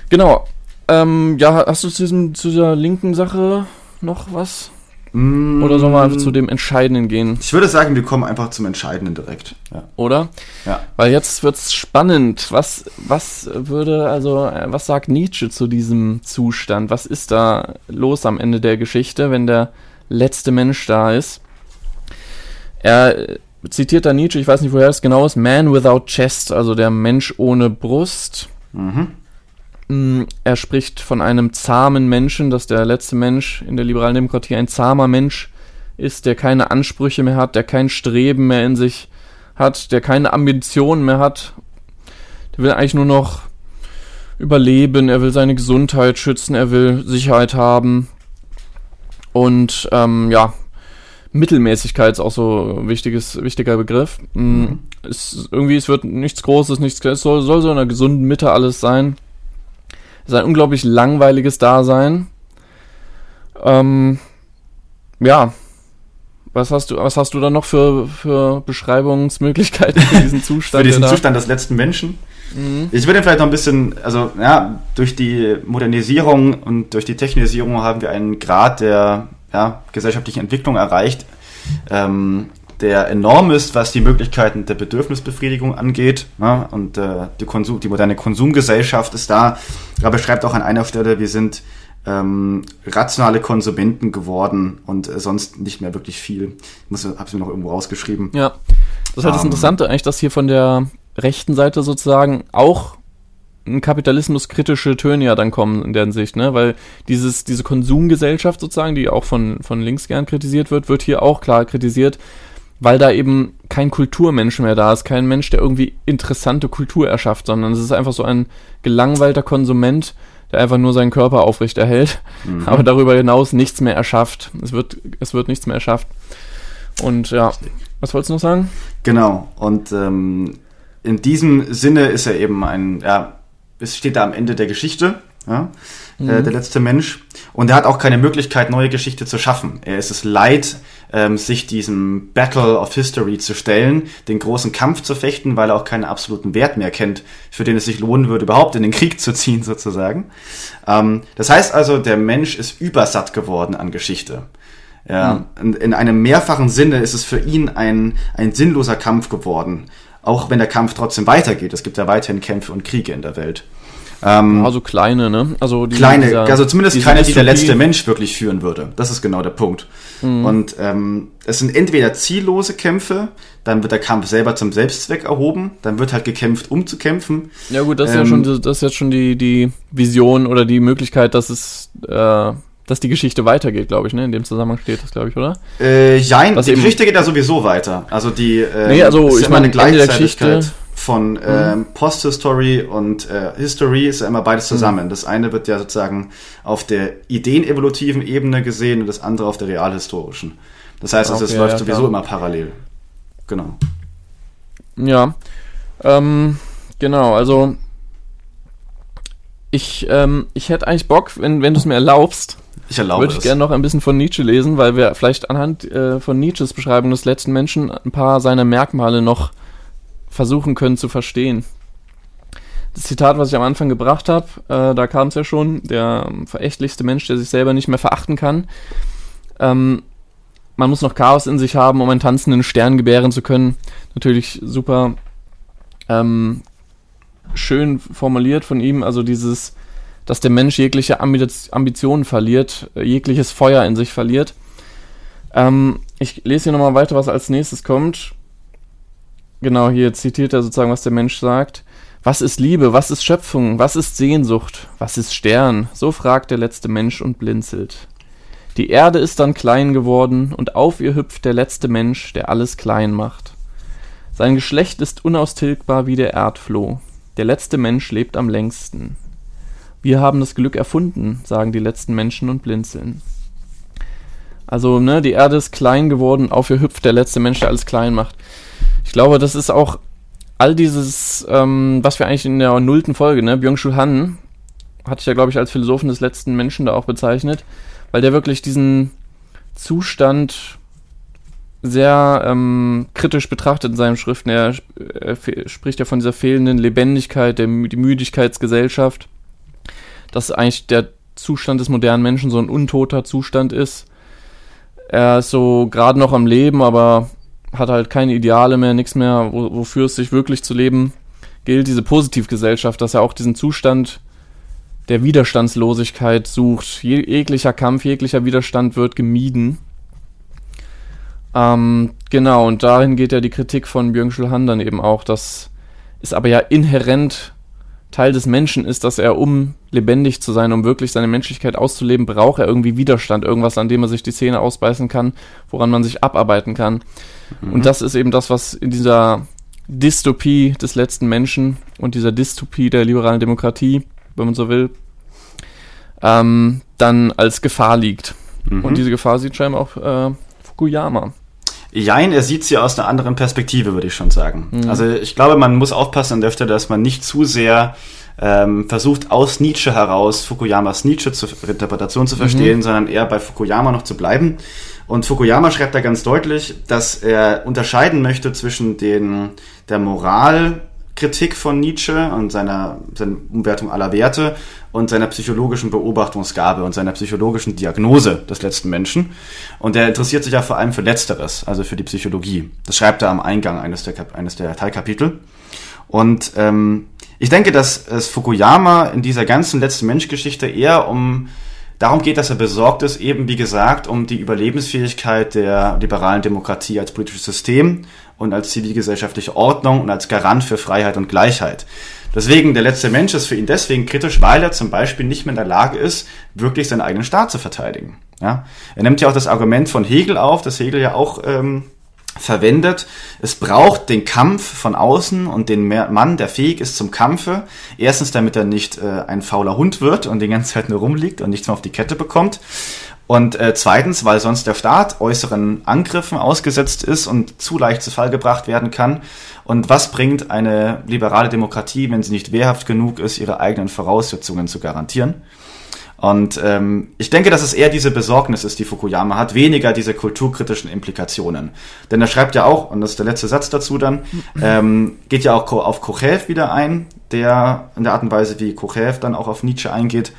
Genau. Ähm, ja, hast du zu, diesem, zu dieser linken Sache noch was? Mm. Oder sollen wir einfach zu dem Entscheidenden gehen? Ich würde sagen, wir kommen einfach zum Entscheidenden direkt. Ja. Oder? Ja. Weil jetzt wird's spannend. Was, was würde, also, äh, was sagt Nietzsche zu diesem Zustand? Was ist da los am Ende der Geschichte, wenn der letzte Mensch da ist? Er zitiert da Nietzsche, ich weiß nicht, woher es genau ist, Man without chest, also der Mensch ohne Brust. Mhm. Er spricht von einem zahmen Menschen, dass der letzte Mensch in der liberalen Demokratie ein zahmer Mensch ist, der keine Ansprüche mehr hat, der kein Streben mehr in sich hat, der keine Ambitionen mehr hat. Der will eigentlich nur noch überleben, er will seine Gesundheit schützen, er will Sicherheit haben. Und ähm, ja, Mittelmäßigkeit ist auch so ein wichtiges, wichtiger Begriff. Mm, mhm. Es, irgendwie, es wird nichts Großes, nichts Es soll, soll so in einer gesunden Mitte alles sein. Es ist ein unglaublich langweiliges Dasein. Ähm, ja. Was hast du, was hast du da noch für, für Beschreibungsmöglichkeiten für diesen Zustand? für diesen Zustand des letzten Menschen? Mhm. Ich würde vielleicht noch ein bisschen, also ja, durch die Modernisierung und durch die Technisierung haben wir einen Grad der ja, gesellschaftlichen Entwicklung erreicht, ähm, der enorm ist, was die Möglichkeiten der Bedürfnisbefriedigung angeht. Ja, und äh, die, Konsum, die moderne Konsumgesellschaft ist da. Er beschreibt auch an einer Stelle, wir sind ähm, rationale Konsumenten geworden und äh, sonst nicht mehr wirklich viel. Ich habe es mir noch irgendwo rausgeschrieben. Ja, das ist halt das ähm, Interessante eigentlich, dass hier von der rechten Seite sozusagen auch kapitalismuskritische Töne ja dann kommen in der Hinsicht, ne? Weil dieses, diese Konsumgesellschaft sozusagen, die auch von, von links gern kritisiert wird, wird hier auch klar kritisiert, weil da eben kein Kulturmensch mehr da ist, kein Mensch, der irgendwie interessante Kultur erschafft, sondern es ist einfach so ein gelangweilter Konsument, der einfach nur seinen Körper aufrechterhält, mhm. aber darüber hinaus nichts mehr erschafft. Es wird, es wird nichts mehr erschafft. Und ja, was wolltest du noch sagen? Genau, und ähm, in diesem Sinne ist er eben ein, ja, es steht da am Ende der Geschichte. ja? Mhm. Äh, der letzte Mensch. Und er hat auch keine Möglichkeit, neue Geschichte zu schaffen. Er ist es leid, ähm, sich diesem Battle of History zu stellen, den großen Kampf zu fechten, weil er auch keinen absoluten Wert mehr kennt, für den es sich lohnen würde, überhaupt in den Krieg zu ziehen, sozusagen. Ähm, das heißt also, der Mensch ist übersatt geworden an Geschichte. Ja, mhm. in, in einem mehrfachen Sinne ist es für ihn ein, ein sinnloser Kampf geworden. Auch wenn der Kampf trotzdem weitergeht. Es gibt ja weiterhin Kämpfe und Kriege in der Welt. Ähm, also kleine, ne? Also die, kleine, dieser, also zumindest keine, die der letzte Mensch wirklich führen würde. Das ist genau der Punkt. Mhm. Und ähm, es sind entweder ziellose Kämpfe, dann wird der Kampf selber zum Selbstzweck erhoben, dann wird halt gekämpft, um zu kämpfen. Ja gut, das ist ähm, ja schon, das ist jetzt schon die, die Vision oder die Möglichkeit, dass es äh, dass die Geschichte weitergeht, glaube ich, ne? In dem Zusammenhang steht das, glaube ich, oder? Äh, jein, die Geschichte geht ja sowieso weiter. Also die äh, nee, also ich meine, Ende der Von äh, Post-History und äh, History ist ja immer beides mhm. zusammen. Mhm. Das eine wird ja sozusagen auf der ideenevolutiven Ebene gesehen und das andere auf der realhistorischen. Das heißt, also, es läuft ja, sowieso klar. immer parallel. Genau. Ja. Ähm, genau, also ich, ähm, ich hätte eigentlich Bock, wenn, wenn du es mir erlaubst, ich erlaube Würde ich gerne noch ein bisschen von Nietzsche lesen, weil wir vielleicht anhand äh, von Nietzsches Beschreibung des letzten Menschen ein paar seiner Merkmale noch versuchen können zu verstehen. Das Zitat, was ich am Anfang gebracht habe, äh, da kam es ja schon, der verächtlichste Mensch, der sich selber nicht mehr verachten kann. Ähm, man muss noch Chaos in sich haben, um einen tanzenden Stern gebären zu können. Natürlich super ähm, schön formuliert von ihm, also dieses, dass der Mensch jegliche Ambitionen verliert, äh, jegliches Feuer in sich verliert. Ähm, ich lese hier nochmal weiter, was als nächstes kommt. Genau, hier zitiert er sozusagen, was der Mensch sagt. Was ist Liebe? Was ist Schöpfung? Was ist Sehnsucht? Was ist Stern? So fragt der letzte Mensch und blinzelt. Die Erde ist dann klein geworden, und auf ihr hüpft der letzte Mensch, der alles klein macht. Sein Geschlecht ist unaustilgbar wie der Erdfloh. Der letzte Mensch lebt am längsten. Wir haben das Glück erfunden, sagen die letzten Menschen und blinzeln. Also, ne, die Erde ist klein geworden, auf ihr hüpft der letzte Mensch, der alles klein macht. Ich glaube, das ist auch all dieses, ähm, was wir eigentlich in der nullten Folge, ne, Byung-Chul Han, hatte ich ja, glaube ich, als Philosophen des letzten Menschen da auch bezeichnet, weil der wirklich diesen Zustand sehr ähm, kritisch betrachtet in seinen Schriften. Er, er spricht ja von dieser fehlenden Lebendigkeit, der die Müdigkeitsgesellschaft, dass eigentlich der Zustand des modernen Menschen so ein untoter Zustand ist. Er ist so gerade noch am Leben, aber hat halt keine Ideale mehr, nichts mehr, wo, wofür es sich wirklich zu leben gilt. Diese Positivgesellschaft, dass er auch diesen Zustand der Widerstandslosigkeit sucht. Je, jeglicher Kampf, jeglicher Widerstand wird gemieden. Ähm, genau, und dahin geht ja die Kritik von Byung-Chul Han dann eben auch, dass es aber ja inhärent Teil des Menschen ist, dass er, um lebendig zu sein, um wirklich seine Menschlichkeit auszuleben, braucht er irgendwie Widerstand, irgendwas, an dem er sich die Zähne ausbeißen kann, woran man sich abarbeiten kann. Mhm. Und das ist eben das, was in dieser Dystopie des letzten Menschen und dieser Dystopie der liberalen Demokratie, wenn man so will, ähm, dann als Gefahr liegt. Mhm. Und diese Gefahr sieht scheinbar auch äh, Fukuyama. Jein, er sieht sie aus einer anderen Perspektive, würde ich schon sagen. Mhm. Also ich glaube, man muss aufpassen an der Stelle, dass man nicht zu sehr ähm, versucht, aus Nietzsche heraus Fukuyamas Nietzsche-Interpretation zu, zu verstehen, mhm. sondern eher bei Fukuyama noch zu bleiben. Und Fukuyama schreibt da ganz deutlich, dass er unterscheiden möchte zwischen den, der Moral Kritik von Nietzsche und seiner, seiner Umwertung aller Werte und seiner psychologischen Beobachtungsgabe und seiner psychologischen Diagnose des letzten Menschen. Und er interessiert sich ja vor allem für Letzteres, also für die Psychologie. Das schreibt er am Eingang eines der, eines der Teilkapitel. Und ähm, ich denke, dass es Fukuyama in dieser ganzen letzten Menschgeschichte eher um darum geht, dass er besorgt ist, eben wie gesagt, um die Überlebensfähigkeit der liberalen Demokratie als politisches System und als zivilgesellschaftliche Ordnung und als Garant für Freiheit und Gleichheit. Deswegen, der letzte Mensch ist für ihn deswegen kritisch, weil er zum Beispiel nicht mehr in der Lage ist, wirklich seinen eigenen Staat zu verteidigen. Ja? Er nimmt ja auch das Argument von Hegel auf, das Hegel ja auch ähm, verwendet. Es braucht den Kampf von außen und den Mann, der fähig ist zum Kampfe. Erstens, damit er nicht äh, ein fauler Hund wird und die ganze Zeit nur rumliegt und nichts mehr auf die Kette bekommt. Und äh, zweitens, weil sonst der Staat äußeren Angriffen ausgesetzt ist und zu leicht zu Fall gebracht werden kann. Und was bringt eine liberale Demokratie, wenn sie nicht wehrhaft genug ist, ihre eigenen Voraussetzungen zu garantieren? Und ähm, ich denke, dass es eher diese Besorgnis ist, die Fukuyama hat, weniger diese kulturkritischen Implikationen. Denn er schreibt ja auch, und das ist der letzte Satz dazu dann, ähm, geht ja auch auf Kochev wieder ein, der in der Art und Weise, wie Kochev dann auch auf Nietzsche eingeht.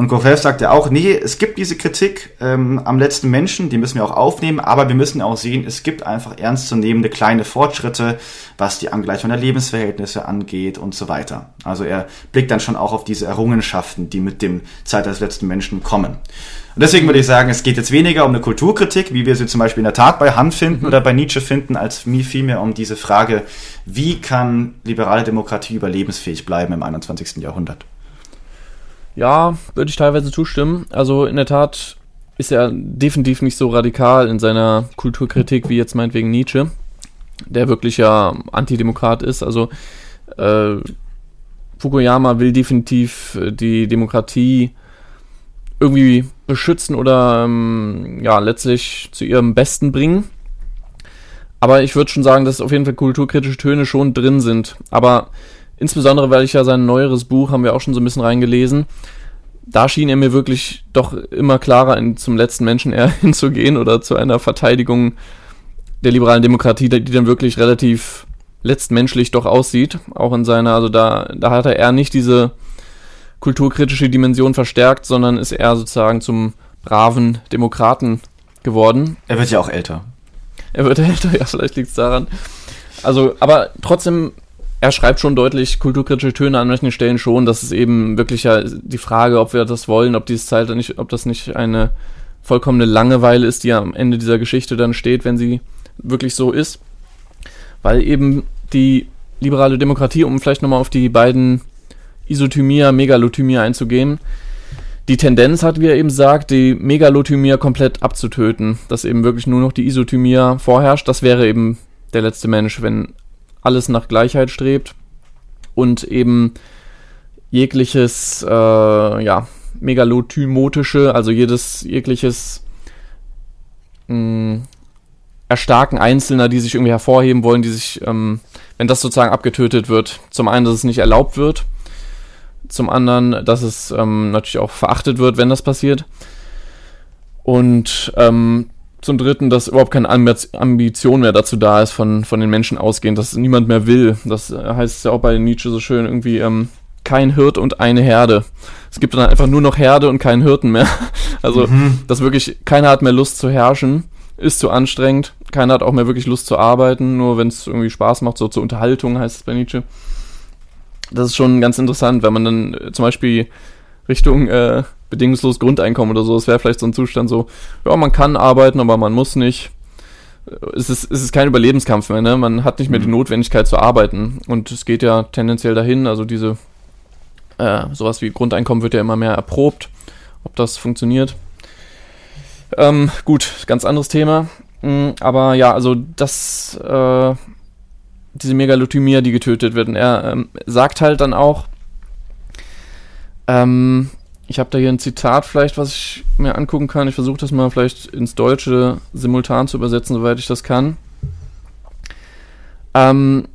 Und Kochev sagt ja auch, nee, es gibt diese Kritik ähm, am letzten Menschen, die müssen wir auch aufnehmen, aber wir müssen auch sehen, es gibt einfach ernstzunehmende kleine Fortschritte, was die Angleichung der Lebensverhältnisse angeht und so weiter. Also er blickt dann schon auch auf diese Errungenschaften, die mit dem Zeit des letzten Menschen kommen. Und deswegen würde ich sagen, es geht jetzt weniger um eine Kulturkritik, wie wir sie zum Beispiel in der Tat bei Han finden mhm. oder bei Nietzsche finden, als vielmehr um diese Frage, wie kann liberale Demokratie überlebensfähig bleiben im 21. Jahrhundert. Ja, würde ich teilweise zustimmen. Also in der Tat ist er definitiv nicht so radikal in seiner Kulturkritik wie jetzt meinetwegen Nietzsche, der wirklich ja Antidemokrat ist. Also äh, Fukuyama will definitiv die Demokratie irgendwie beschützen oder ähm, ja letztlich zu ihrem Besten bringen. Aber ich würde schon sagen, dass auf jeden Fall kulturkritische Töne schon drin sind. Aber Insbesondere, weil ich ja sein neueres Buch, haben wir auch schon so ein bisschen reingelesen, da schien er mir wirklich doch immer klarer in, zum letzten Menschen eher hinzugehen oder zu einer Verteidigung der liberalen Demokratie, die dann wirklich relativ letztmenschlich doch aussieht. Auch in seiner, also da, da hat er eher nicht diese kulturkritische Dimension verstärkt, sondern ist eher sozusagen zum braven Demokraten geworden. Er wird ja auch älter. Er wird älter, ja, vielleicht liegt es daran. Also, aber trotzdem er schreibt schon deutlich kulturkritische Töne an manchen Stellen schon. Das ist eben wirklich ja die Frage, ob wir das wollen, ob dieses Zeit nicht, ob das nicht eine vollkommene Langeweile ist, die am Ende dieser Geschichte dann steht, wenn sie wirklich so ist. Weil eben die liberale Demokratie, um vielleicht nochmal auf die beiden Isothymia, Megalothymia einzugehen, die Tendenz hat, wie er eben sagt, die Megalothymia komplett abzutöten, dass eben wirklich nur noch die Isothymia vorherrscht. Das wäre eben der letzte Mensch, wenn alles nach Gleichheit strebt und eben jegliches, äh, ja, megalothymotische, also jedes, jegliches mh, mm, Erstarken Einzelner, die sich irgendwie hervorheben wollen, die sich, ähm, wenn das sozusagen abgetötet wird, zum einen, dass es nicht erlaubt wird, zum anderen, dass es ähm, natürlich auch verachtet wird, wenn das passiert. Und ähm, zum Dritten, dass überhaupt keine Ambition mehr dazu da ist, von, von den Menschen ausgehend, dass niemand mehr will. Das heißt ja auch bei Nietzsche so schön irgendwie, ähm, kein Hirt und eine Herde. Es gibt dann einfach nur noch Herde und keinen Hirten mehr. Also, mhm. dass wirklich keiner hat mehr Lust zu herrschen, ist zu anstrengend. Keiner hat auch mehr wirklich Lust zu arbeiten, nur wenn es irgendwie Spaß macht, so zur Unterhaltung heißt es bei Nietzsche. Das ist schon ganz interessant, wenn man dann äh, zum Beispiel Richtung äh, bedingungslos Grundeinkommen oder so. Es wäre vielleicht so ein Zustand so, ja, man kann arbeiten, aber man muss nicht. Es ist, es ist kein Überlebenskampf mehr, ne? Man hat nicht mehr die mhm. Notwendigkeit zu arbeiten. Und es geht ja tendenziell dahin, also diese, äh, sowas wie Grundeinkommen wird ja immer mehr erprobt, ob das funktioniert. Ähm, gut, ganz anderes Thema. Mm, aber ja, also das, äh, diese Megalothymia, die getötet wird. Und er ähm, sagt halt dann auch, ähm, ich habe da hier ein Zitat vielleicht, was ich mir angucken kann. Ich versuche das mal vielleicht ins Deutsche simultan zu übersetzen, soweit ich das kann. Ähm,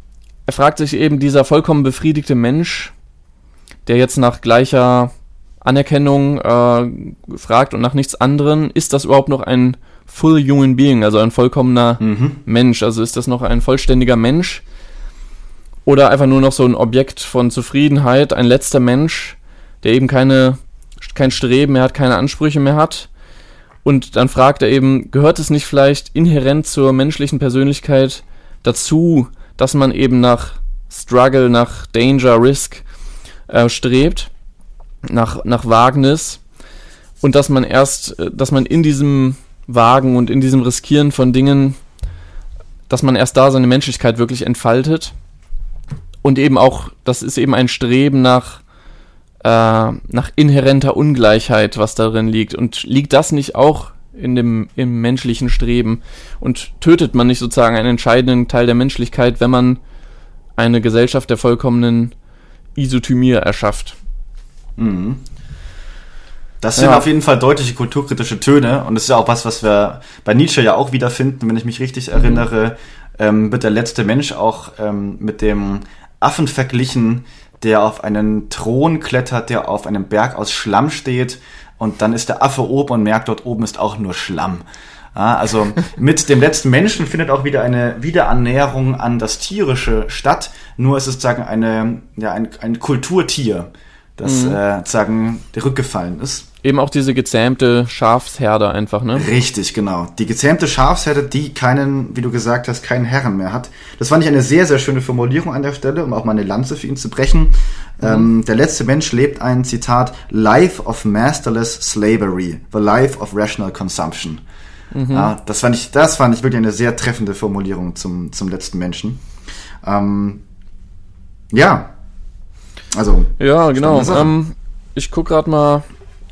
er fragt sich eben, dieser vollkommen befriedigte Mensch, der jetzt nach gleicher Anerkennung äh, fragt und nach nichts anderem, ist das überhaupt noch ein full human being, also ein vollkommener mhm. Mensch? Also ist das noch ein vollständiger Mensch? Oder einfach nur noch so ein Objekt von Zufriedenheit, ein letzter Mensch, der eben keine kein Streben mehr hat, keine Ansprüche mehr hat. Und dann fragt er eben, gehört es nicht vielleicht inhärent zur menschlichen Persönlichkeit dazu, dass man eben nach Struggle, nach Danger, Risk äh, strebt, nach, nach Wagnis und dass man erst, äh, dass man in diesem Wagen und in diesem Riskieren von Dingen, dass man erst da seine Menschlichkeit wirklich entfaltet und eben auch, das ist eben ein Streben nach äh, nach inhärenter Ungleichheit, was darin liegt. Und liegt das nicht auch in dem im menschlichen Streben? Und tötet man nicht sozusagen einen entscheidenden Teil der Menschlichkeit, wenn man eine Gesellschaft der vollkommenen Isothymie erschafft? Mhm. Das sind ja. auf jeden Fall deutliche kulturkritische Töne und das ist ja auch was, was wir bei Nietzsche ja auch wiederfinden, wenn ich mich richtig erinnere, mhm. ähm, wird der letzte Mensch auch ähm, mit dem Affen verglichen, der auf einen Thron klettert, der auf einem Berg aus Schlamm steht und dann ist der Affe oben und merkt, dort oben ist auch nur Schlamm. Ja, also mit dem letzten Menschen findet auch wieder eine Wiederannäherung an das Tierische statt. Nur ist es sozusagen eine, ja, ein, ein Kulturtier, das mhm. äh, sozusagen rückgefallen ist. Eben auch diese gezähmte Schafsherde einfach, ne? Richtig, genau. Die gezähmte Schafsherde, die keinen, wie du gesagt hast, keinen Herren mehr hat. Das fand ich eine sehr, sehr schöne Formulierung an der Stelle, um auch mal eine Lanze für ihn zu brechen. Mhm. Ähm, der letzte Mensch lebt ein, Zitat, Life of Masterless Slavery, the Life of Rational Consumption. Mhm. Ja, das fand ich, das fand ich wirklich eine sehr treffende Formulierung zum, zum letzten Menschen. Ähm, ja. Also. Ja, genau. Ähm, ich guck gerade mal,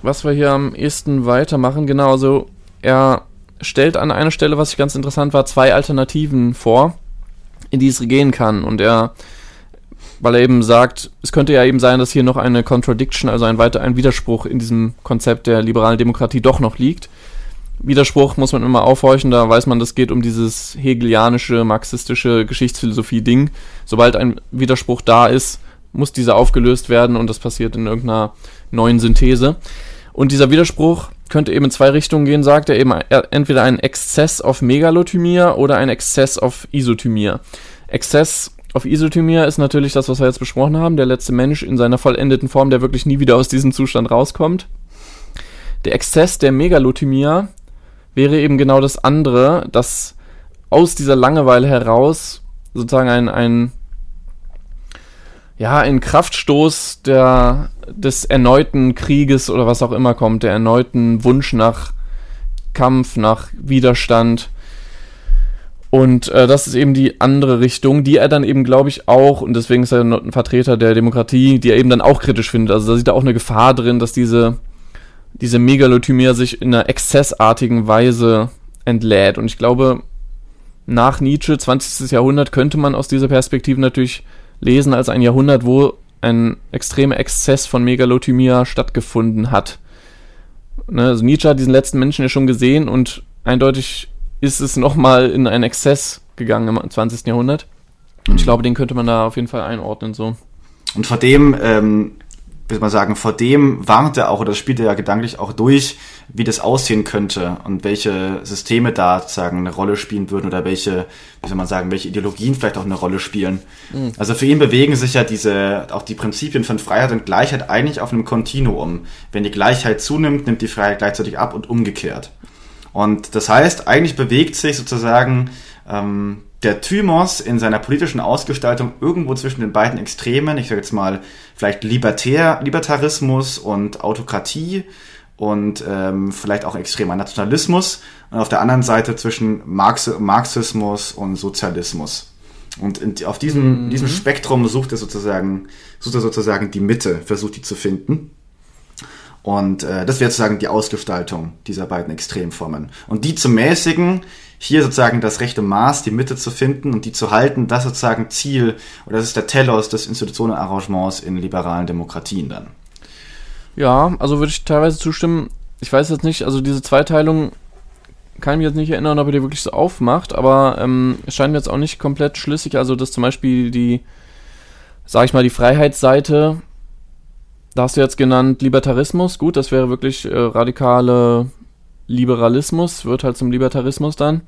was wir hier am ehesten weitermachen. Genau, also er stellt an einer Stelle, was ich ganz interessant war, zwei Alternativen vor, in die es gehen kann. Und er, weil er eben sagt, es könnte ja eben sein, dass hier noch eine Contradiction, also ein weiter ein Widerspruch in diesem Konzept der liberalen Demokratie doch noch liegt. Widerspruch muss man immer aufhorchen, da weiß man, das geht um dieses hegelianische, marxistische Geschichtsphilosophie-Ding. Sobald ein Widerspruch da ist, muss dieser aufgelöst werden und das passiert in irgendeiner neuen Synthese. Und dieser Widerspruch könnte eben in zwei Richtungen gehen, sagt er eben entweder ein Exzess auf Megalothymia oder ein Exzess auf Isothymia. Exzess auf Isothymia ist natürlich das, was wir jetzt besprochen haben, der letzte Mensch in seiner vollendeten Form, der wirklich nie wieder aus diesem Zustand rauskommt. Der Exzess der Megalothymia wäre eben genau das andere, dass aus dieser Langeweile heraus sozusagen ein, ein ja, ein Kraftstoß der, des erneuten Krieges oder was auch immer kommt, der erneuten Wunsch nach Kampf, nach Widerstand. Und äh, das ist eben die andere Richtung, die er dann eben, glaube ich, auch, und deswegen ist er ein Vertreter der Demokratie, die er eben dann auch kritisch findet. Also da sieht er auch eine Gefahr drin, dass diese diese Megalothymia sich in einer exzessartigen Weise entlädt. Und ich glaube, nach Nietzsche, 20. Jahrhundert, könnte man aus dieser Perspektive natürlich lesen als ein Jahrhundert, wo ein extremer Exzess von Megalothymia stattgefunden hat. Ne, also Nietzsche hat diesen letzten Menschen ja schon gesehen und eindeutig ist es nochmal in einen Exzess gegangen im 20. Jahrhundert. Und ich mhm. glaube, den könnte man da auf jeden Fall einordnen so. Und vor dem ähm, würde man sagen, vor dem warnt er auch oder spielt er ja gedanklich auch durch, wie das aussehen könnte und welche Systeme da sozusagen eine Rolle spielen würden oder welche, wie soll man sagen, welche Ideologien vielleicht auch eine Rolle spielen. Mhm. Also für ihn bewegen sich ja diese, auch die Prinzipien von Freiheit und Gleichheit eigentlich auf einem Kontinuum. Wenn die Gleichheit zunimmt, nimmt die Freiheit gleichzeitig ab und umgekehrt. Und das heißt, eigentlich bewegt sich sozusagen ähm, der Thymos in seiner politischen Ausgestaltung irgendwo zwischen den beiden Extremen, ich sage jetzt mal vielleicht Libertär, Libertarismus und Autokratie und ähm, vielleicht auch extremer Nationalismus und auf der anderen Seite zwischen Marx Marxismus und Sozialismus. Und in, auf diesem, mhm. diesem Spektrum sucht er sozusagen, sucht er sozusagen die Mitte, versucht die zu finden. Und äh, das wäre sozusagen die Ausgestaltung dieser beiden Extremformen. Und die zu mäßigen, hier sozusagen das rechte Maß, die Mitte zu finden und die zu halten, das sozusagen Ziel oder das ist der Telos des Institutionenarrangements in liberalen Demokratien dann. Ja, also würde ich teilweise zustimmen. Ich weiß jetzt nicht, also diese Zweiteilung kann ich mich jetzt nicht erinnern, ob er die wirklich so aufmacht, aber ähm, es scheint mir jetzt auch nicht komplett schlüssig. Also, dass zum Beispiel die, sag ich mal, die Freiheitsseite, da hast du jetzt genannt Libertarismus, gut, das wäre wirklich äh, radikale Liberalismus, wird halt zum Libertarismus dann.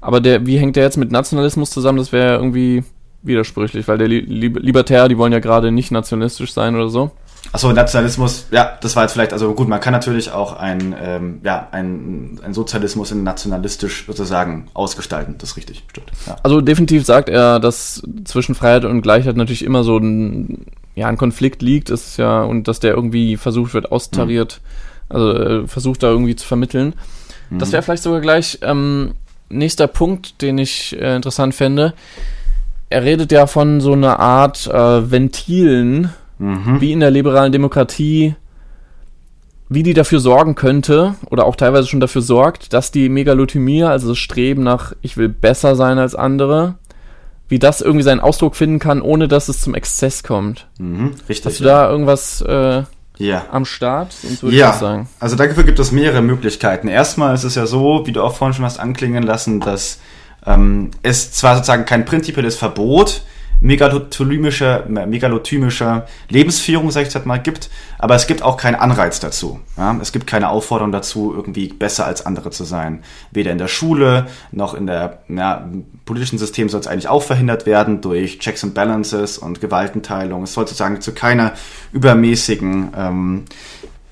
Aber der, wie hängt der jetzt mit Nationalismus zusammen? Das wäre irgendwie widersprüchlich, weil der Li Libertär, die wollen ja gerade nicht nationalistisch sein oder so. Achso, Nationalismus, ja, das war jetzt vielleicht, also gut, man kann natürlich auch ein, ähm, ja, ein, ein Sozialismus in nationalistisch sozusagen ausgestalten, das ist richtig, stimmt. Ja. Also definitiv sagt er, dass zwischen Freiheit und Gleichheit natürlich immer so ein, ja, ein Konflikt liegt, ist ja, und dass der irgendwie versucht wird, austariert. Mhm also äh, versucht da irgendwie zu vermitteln. Mhm. Das wäre vielleicht sogar gleich ähm, nächster Punkt, den ich äh, interessant fände. Er redet ja von so einer Art äh, Ventilen, mhm. wie in der liberalen Demokratie, wie die dafür sorgen könnte, oder auch teilweise schon dafür sorgt, dass die Megalothymie, also das Streben nach, ich will besser sein als andere, wie das irgendwie seinen Ausdruck finden kann, ohne dass es zum Exzess kommt. Mhm, richtig. Hast du da irgendwas äh, ja. am Start, sonst würde ja, ich das sagen. also dafür gibt es mehrere Möglichkeiten. Erstmal ist es ja so, wie du auch vorhin schon hast anklingen lassen, dass ähm, es zwar sozusagen kein prinzipielles Verbot megalotymischer, megalotymischer Lebensführung, sag ich jetzt mal, gibt, aber es gibt auch keinen Anreiz dazu. Ja? Es gibt keine Aufforderung dazu, irgendwie besser als andere zu sein. Weder in der Schule noch in der ja, politischen System soll es eigentlich auch verhindert werden durch Checks and Balances und Gewaltenteilung. Es soll sozusagen zu keiner übermäßigen ähm,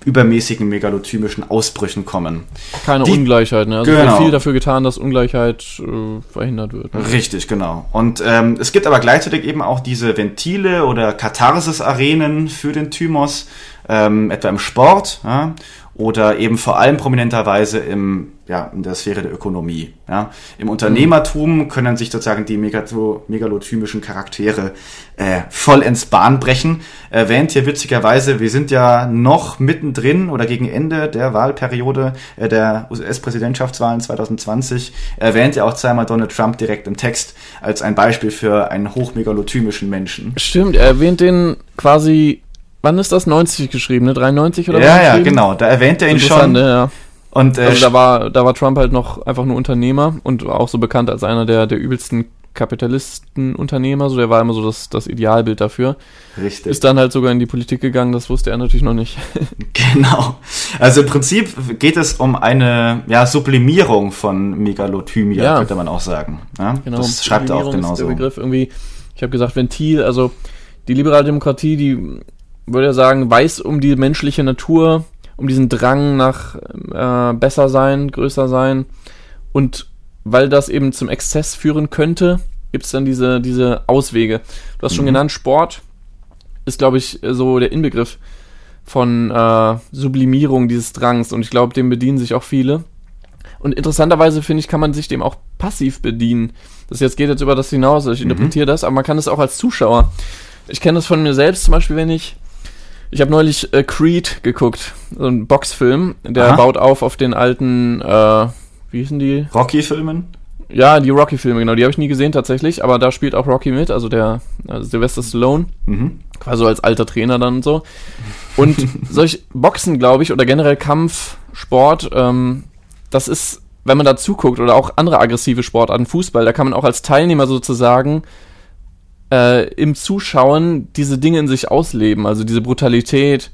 übermäßigen megalotymischen Ausbrüchen kommen. Keine Die- Ungleichheit, ne? Also Genau. wird viel dafür getan, dass Ungleichheit äh, verhindert wird. Ne? Richtig, genau. Und ähm, es gibt aber gleichzeitig eben auch diese Ventile oder Katharsis-Arenen für den Thymos, ähm, etwa im Sport ja, oder eben vor allem prominenterweise im, ja, in der Sphäre der Ökonomie. Ja. Im Unternehmertum können sich sozusagen die megato, megalothymischen Charaktere äh, vollends Bahn brechen. Erwähnt hier witzigerweise, wir sind ja noch mittendrin oder gegen Ende der Wahlperiode äh, der US-Präsidentschaftswahlen 2020. Erwähnt ja auch zweimal Donald Trump direkt im Text als ein Beispiel für einen hochmegalothymischen Menschen. Stimmt, er erwähnt den quasi, wann ist das? 90 geschrieben, ne? 93 oder Ja, ja, genau. Da erwähnt er ihn schon. ne? Ja. Und äh, Also da war, da war Trump halt noch einfach nur Unternehmer und auch so bekannt als einer der, der übelsten Kapitalistenunternehmer. So, der war immer so das, das Idealbild dafür. richtig. Ist dann halt sogar in die Politik gegangen, das wusste er natürlich noch nicht. Genau. Also im Prinzip geht es um eine ja, Sublimierung von Megalothymia, Ja. könnte man auch sagen. Ja? Genau. Das schreibt er auch Sublimierung ist genauso. Der Begriff irgendwie, ich habe gesagt, Ventil, also die liberale Demokratie, die würde sagen, weiß um die menschliche Natur, um diesen Drang nach äh, besser sein, größer sein. Und weil das eben zum Exzess führen könnte, gibt es dann diese, diese Auswege. Du hast schon Mhm. genannt, Sport ist, glaube ich, so der Inbegriff von äh, Sublimierung dieses Drangs. Und ich glaube, dem bedienen sich auch viele. Und interessanterweise, finde ich, kann man sich dem auch passiv bedienen. Das jetzt geht jetzt über das hinaus, ich interpretiere das, aber man kann es auch als Zuschauer. Ich kenne das von mir selbst zum Beispiel, wenn ich. Ich habe neulich äh, Creed geguckt, so ein Boxfilm, der Aha. baut auf auf den alten, äh, wie hießen die? Rocky-Filmen? Ja, die Rocky-Filme, genau, die habe ich nie gesehen tatsächlich, aber da spielt auch Rocky mit, also der äh, Sylvester Stallone Mhm. quasi so als alter Trainer dann und so. Und solch Boxen, glaube ich, oder generell Kampfsport, ähm, das ist, wenn man da zuguckt, oder auch andere aggressive Sportarten, Fußball, da kann man auch als Teilnehmer sozusagen äh, im Zuschauen diese Dinge in sich ausleben, also diese Brutalität,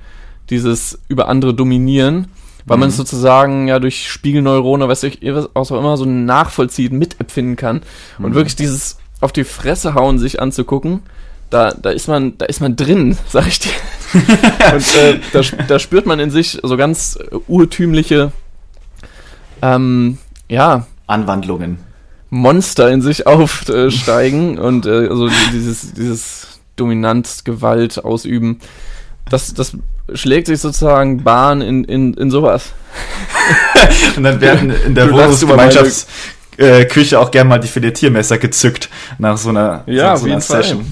dieses über andere dominieren, weil man es sozusagen ja durch Spiegelneurone, weiß ich, was auch immer, so nachvollziehen, mitempfinden kann. Und wirklich dieses auf die Fresse hauen sich anzugucken, da, da ist man, da ist man drin, sag ich dir. Und äh, da, da spürt man in sich so ganz äh, urtümliche, ähm, ja, Anwandlungen. Monster in sich aufsteigen und äh, also dieses, dieses Dominanzgewalt ausüben. Das, das schlägt sich sozusagen Bahn in, in, in sowas. Und dann werden in der über Wohnungsgemeinschaftsküche auch gerne mal die Filetiermesser gezückt nach so einer, Ja, so auf einer. Session.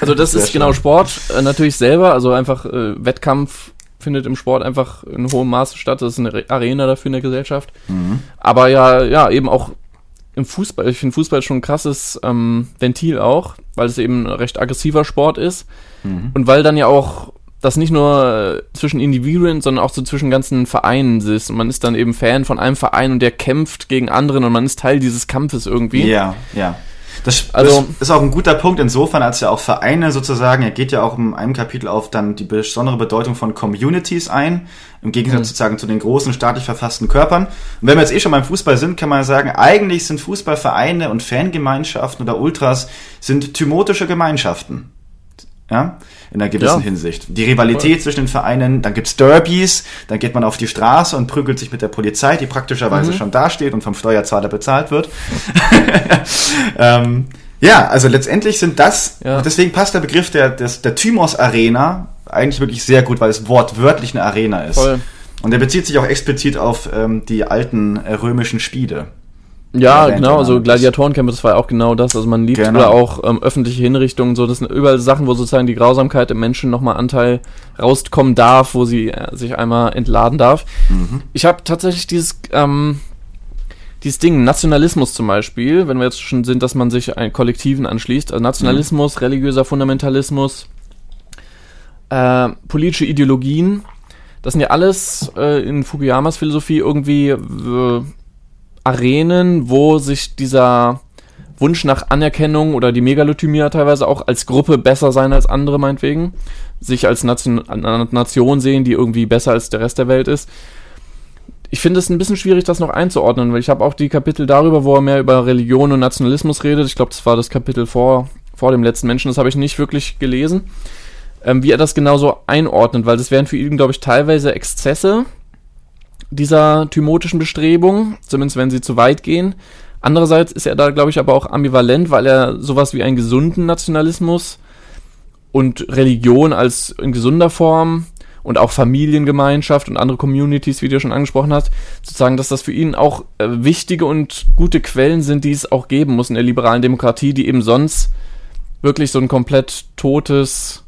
Also das Sehr ist genau schön. Sport äh, natürlich selber, also einfach äh, Wettkampf findet im Sport einfach in hohem Maße statt. Das ist eine Re- Arena dafür in der Gesellschaft. Mhm. Aber ja, ja, eben auch im Fußball. Ich finde Fußball schon ein krasses ähm, Ventil auch, weil es eben ein recht aggressiver Sport ist. Mhm. Und weil dann ja auch das nicht nur zwischen Individuen, sondern auch so zwischen ganzen Vereinen ist. Und man ist dann eben Fan von einem Verein und der kämpft gegen anderen und man ist Teil dieses Kampfes irgendwie. Ja, ja. Das, Also- ist auch ein guter Punkt insofern, als ja auch Vereine sozusagen, er geht ja auch in einem Kapitel auf dann die besondere Bedeutung von Communities ein, im Gegensatz Mhm. sozusagen zu den großen staatlich verfassten Körpern. Und wenn wir jetzt eh schon beim Fußball sind, kann man sagen, eigentlich sind Fußballvereine und Fangemeinschaften oder Ultras sind thymotische Gemeinschaften. Ja, in einer gewissen Ja. Hinsicht. Die Rivalität zwischen den Vereinen, dann gibt's Derbys, dann geht man auf die Straße und prügelt sich mit der Polizei, die praktischerweise Mhm. schon dasteht und vom Steuerzahler bezahlt wird. ähm, ja, also letztendlich sind das, Ja. deswegen passt der Begriff der, des, der Thymos Arena eigentlich wirklich sehr gut, weil es wortwörtlich eine Arena ist. Voll. Und der bezieht sich auch explizit auf ähm, die alten äh, römischen Spiele. Ja, erwähnt genau, worden so ist. Gladiatorenkämpfe, das war ja auch genau das. Also man liebt Genau. oder auch ähm, öffentliche Hinrichtungen, so das sind überall Sachen, wo sozusagen die Grausamkeit im Menschen nochmal Anteil rauskommen darf, wo sie äh, sich einmal entladen darf. Mhm. Ich habe tatsächlich dieses, ähm, dieses Ding, Nationalismus zum Beispiel, wenn wir jetzt schon sind, dass man sich einen Kollektiven anschließt, also Nationalismus, religiöser Fundamentalismus, äh, politische Ideologien. Das sind ja alles äh, in Fukuyamas Philosophie irgendwie Arenen, wo sich dieser Wunsch nach Anerkennung oder die Megalothymia teilweise auch als Gruppe besser sein als andere, meinetwegen, sich als Nation, Nation sehen, die irgendwie besser als der Rest der Welt ist. Ich finde es ein bisschen schwierig, das noch einzuordnen, weil ich habe auch die Kapitel darüber, wo er mehr über Religion und Nationalismus redet. Ich glaube, das war das Kapitel vor, vor dem letzten Menschen, das habe ich nicht wirklich gelesen, ähm, wie er das genauso einordnet, weil das wären für ihn, glaube ich, teilweise Exzesse dieser thymotischen Bestrebung, zumindest wenn sie zu weit gehen. Andererseits ist er da, glaube ich, aber auch ambivalent, weil er sowas wie einen gesunden Nationalismus und Religion als in gesunder Form und auch Familiengemeinschaft und andere Communities, wie du schon angesprochen hast, sozusagen, dass das für ihn auch äh, wichtige und gute Quellen sind, die es auch geben muss in der liberalen Demokratie, die eben sonst wirklich so ein komplett totes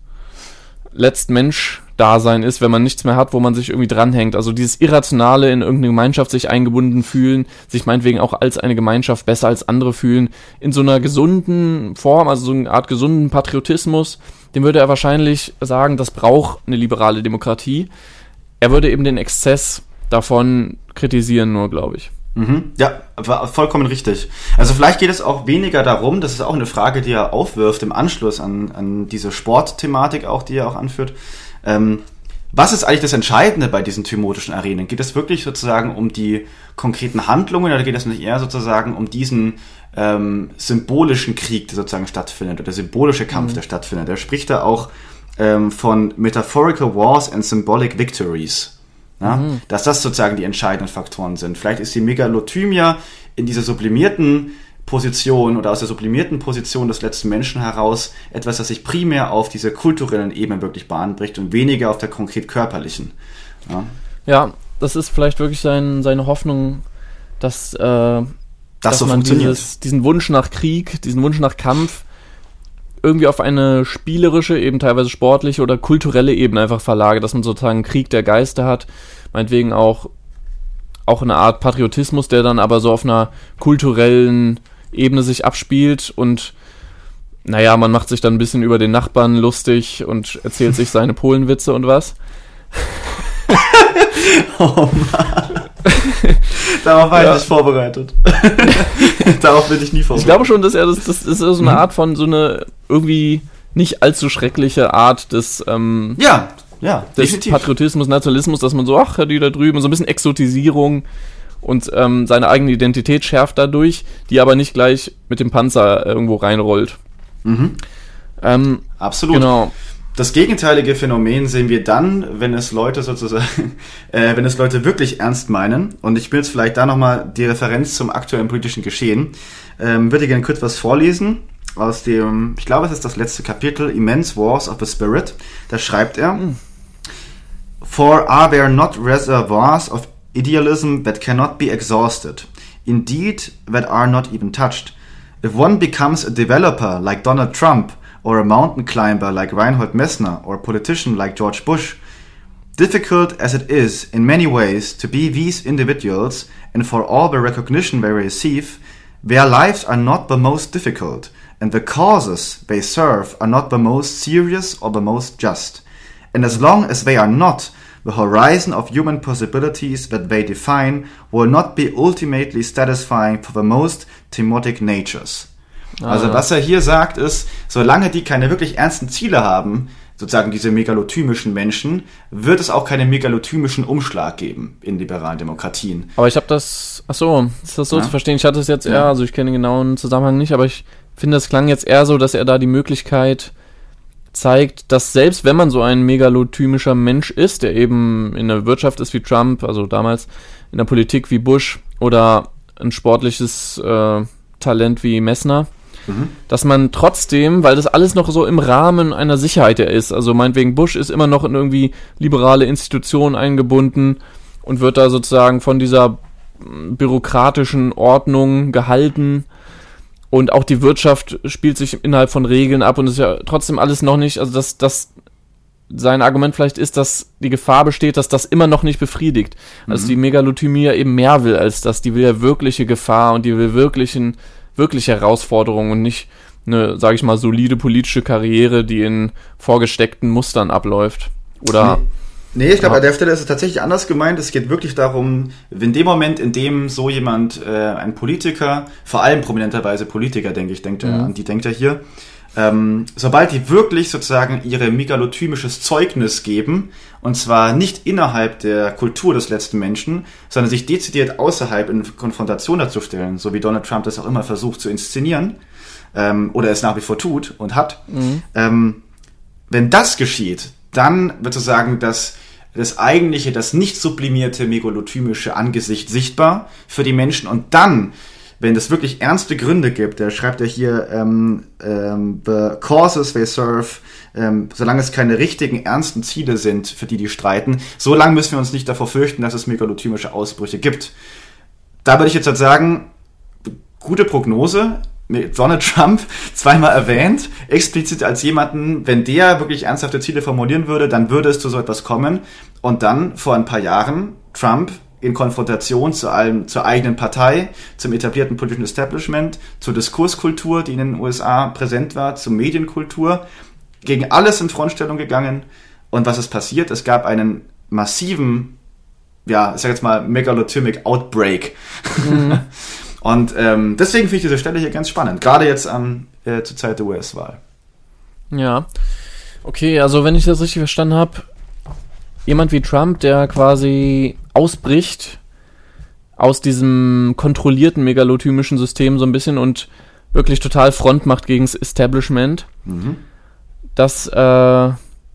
Letztmensch Dasein ist, wenn man nichts mehr hat, wo man sich irgendwie dranhängt. Also dieses Irrationale in irgendeine Gemeinschaft sich eingebunden fühlen, sich meinetwegen auch als eine Gemeinschaft besser als andere fühlen, in so einer gesunden Form, also so eine Art gesunden Patriotismus, dem würde er wahrscheinlich sagen, das braucht eine liberale Demokratie. Er würde eben den Exzess davon kritisieren, nur glaube ich. Mhm. Ja, vollkommen richtig. Also vielleicht geht es auch weniger darum, das ist auch eine Frage, die er aufwirft im Anschluss an, an diese Sportthematik auch, die er auch anführt, ähm, was ist eigentlich das Entscheidende bei diesen thymotischen Arenen? Geht es wirklich sozusagen um die konkreten Handlungen oder geht es nicht eher sozusagen um diesen ähm, symbolischen Krieg, der sozusagen stattfindet oder der symbolische Kampf, mhm. der stattfindet? Er spricht da auch ähm, von Metaphorical Wars and Symbolic Victories. Ja? Mhm. Dass das sozusagen die entscheidenden Faktoren sind. Vielleicht ist die Megalothymia in dieser sublimierten Position oder aus der sublimierten Position des letzten Menschen heraus etwas, das sich primär auf dieser kulturellen Ebene wirklich bahnbricht und weniger auf der konkret körperlichen. Ja, ja das ist vielleicht wirklich sein, seine Hoffnung, dass, äh, das dass so man dieses, diesen Wunsch nach Krieg, diesen Wunsch nach Kampf irgendwie auf eine spielerische, eben teilweise sportliche oder kulturelle Ebene einfach verlagert, dass man sozusagen Krieg der Geister hat, meinetwegen auch auch eine Art Patriotismus, der dann aber so auf einer kulturellen Ebene sich abspielt und naja, man macht sich dann ein bisschen über den Nachbarn lustig und erzählt sich seine Polenwitze und was. oh Mann. Darauf war ja. ich nicht vorbereitet. Darauf bin ich nie vorbereitet. Ich glaube schon, dass er das, das ist so eine mhm. Art von so eine irgendwie nicht allzu schreckliche Art des, ähm, ja, ja, des definitiv. Patriotismus, Nationalismus, dass man so, ach, die da drüben, so ein bisschen Exotisierung und ähm, seine eigene Identität schärft dadurch, die aber nicht gleich mit dem Panzer irgendwo reinrollt. Mhm. Ähm, Absolut. Genau. Das gegenteilige Phänomen sehen wir dann, wenn es Leute sozusagen, äh, wenn es Leute wirklich ernst meinen. Und ich will jetzt vielleicht da nochmal die Referenz zum aktuellen politischen Geschehen. Ähm, würde gerne kurz was vorlesen aus dem, ich glaube, es ist das letzte Kapitel, Immense Wars of the Spirit. Da schreibt er, mhm. For are there not reservoirs of idealism that cannot be exhausted, indeed, that are not even touched. If one becomes a developer like Donald Trump, or a mountain climber like Reinhold Messner, or a politician like George Bush, difficult as it is in many ways to be these individuals and for all the recognition they receive, their lives are not the most difficult, and the causes they serve are not the most serious or the most just. And as long as they are not, the horizon of human possibilities that they define will not be ultimately satisfying for the most themotic natures. Ah, also was er hier sagt ist, solange die keine wirklich ernsten Ziele haben, sozusagen diese megalothymischen Menschen, wird es auch keinen megalothymischen Umschlag geben in liberalen Demokratien. Aber ich habe das, ach so, ist das so ja? zu verstehen? Ich hatte es jetzt eher, also ich kenne den genauen Zusammenhang nicht, aber ich finde, es klang jetzt eher so, dass er da die Möglichkeit zeigt, dass selbst wenn man so ein megalothymischer Mensch ist, der eben in der Wirtschaft ist wie Trump, also damals in der Politik wie Bush oder ein sportliches äh, Talent wie Messner, mhm. dass man trotzdem, weil das alles noch so im Rahmen einer Sicherheit ist, also meinetwegen Bush ist immer noch in irgendwie liberale Institutionen eingebunden und wird da sozusagen von dieser bürokratischen Ordnung gehalten und auch die Wirtschaft spielt sich innerhalb von Regeln ab und ist ja trotzdem alles noch nicht, also dass das sein Argument vielleicht ist, dass die Gefahr besteht, dass das immer noch nicht befriedigt. Also mhm. Die Megalothymie ja eben mehr will als das. Die will ja wirkliche Gefahr und die will wirklichen, wirkliche Herausforderungen und nicht eine, sage ich mal, solide politische Karriere, die in vorgesteckten Mustern abläuft. Oder. Nee. Nee, ich glaube, an der Stelle ist es tatsächlich anders gemeint. Es geht wirklich darum, in dem Moment, in dem so jemand, äh, ein Politiker, vor allem prominenterweise Politiker, denke ich, denkt er, mhm. an die denkt er hier, ähm, sobald die wirklich sozusagen ihre megalotymisches Zeugnis geben, und zwar nicht innerhalb der Kultur des letzten Menschen, sondern sich dezidiert außerhalb in Konfrontation dazu stellen, so wie Donald Trump das auch immer versucht zu inszenieren, ähm, oder es nach wie vor tut und hat, mhm. ähm, wenn das geschieht, dann wird sozusagen das das eigentliche, das nicht sublimierte megalotymische Angesicht sichtbar für die Menschen und dann, wenn es wirklich ernste Gründe gibt, der schreibt ja hier, ähm, ähm, the causes they serve, ähm, solange es keine richtigen, ernsten Ziele sind, für die die streiten, so lange müssen wir uns nicht davor fürchten, dass es megalotymische Ausbrüche gibt. Da würde ich jetzt halt sagen, gute Prognose, Donald Trump zweimal erwähnt, explizit als jemanden, wenn der wirklich ernsthafte Ziele formulieren würde, dann würde es zu so etwas kommen. Und dann vor ein paar Jahren Trump in Konfrontation zu allem, zur eigenen Partei, zum etablierten politischen Establishment, zur Diskurskultur, die in den USA präsent war, zur Medienkultur, gegen alles in Frontstellung gegangen. Und was ist passiert? Es gab einen massiven, ja, ich sag jetzt mal, megalotymic Outbreak. Mhm. Und ähm, deswegen finde ich diese Stelle hier ganz spannend, gerade jetzt an, äh, zur Zeit der US-Wahl. Ja. Okay, also wenn ich das richtig verstanden habe, jemand wie Trump, der quasi ausbricht aus diesem kontrollierten megalotymischen System so ein bisschen und wirklich total Front macht gegen das Establishment. Mhm. Das äh,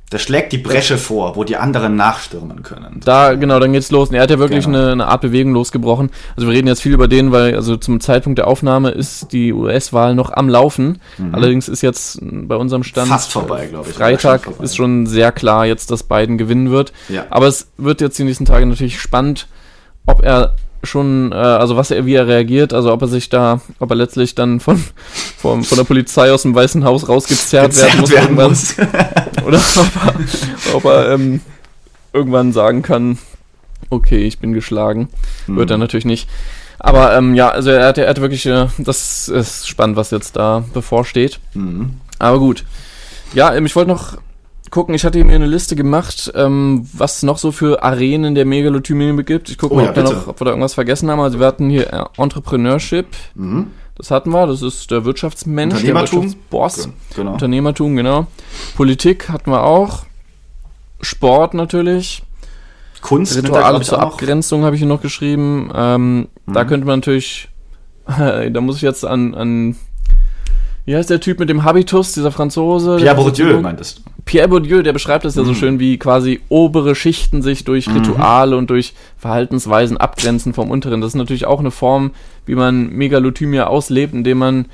das schlägt die Bresche vor, wo die anderen nachstürmen können. Da, genau, dann geht's los. Und er hat ja wirklich genau. eine, eine Art Bewegung losgebrochen. Also wir reden jetzt viel über den, weil also zum Zeitpunkt der Aufnahme ist die US-Wahl noch am Laufen. Mhm. Allerdings ist jetzt bei unserem Stand fast vorbei, glaube ich. Freitag schon ist schon sehr klar jetzt, dass Biden gewinnen wird. Ja. Aber es wird jetzt die nächsten Tage natürlich spannend, ob er schon, äh, also was er, wie er reagiert, also ob er sich da, ob er letztlich dann von, von, von der Polizei aus dem Weißen Haus rausgezerrt werden muss, werden muss. oder ob er, ob er ähm, irgendwann sagen kann, okay, ich bin geschlagen. Mhm. Wird er natürlich nicht. Aber ähm, ja, also er hat, er hat wirklich, äh, das ist spannend, was jetzt da bevorsteht. Mhm. Aber gut. Ja, ähm, ich wollte noch gucken, ich hatte mir eine Liste gemacht, ähm, was noch so für Arenen der Megalothymie gibt. Ich gucke oh, mal, ja, ob, wir noch, ob wir da irgendwas vergessen haben. Also wir hatten hier äh, Entrepreneurship. Mhm. Das hatten wir, das ist der Wirtschaftsmensch, Unternehmertum. der Wirtschaftsboss. Genau. Unternehmertum, genau. Politik hatten wir auch. Sport natürlich. Kunst. Rituale zur Abgrenzung habe ich hier noch geschrieben. Ähm, mhm. Da könnte man natürlich, da muss ich jetzt an, an wie heißt der Typ mit dem Habitus, dieser Franzose? Pierre Bourdieu meintest. Pierre Bourdieu, der beschreibt das ja so mhm. schön, wie quasi obere Schichten sich durch mhm. Rituale und durch Verhaltensweisen abgrenzen vom unteren. Das ist natürlich auch eine Form, wie man Megalothymia auslebt, indem man,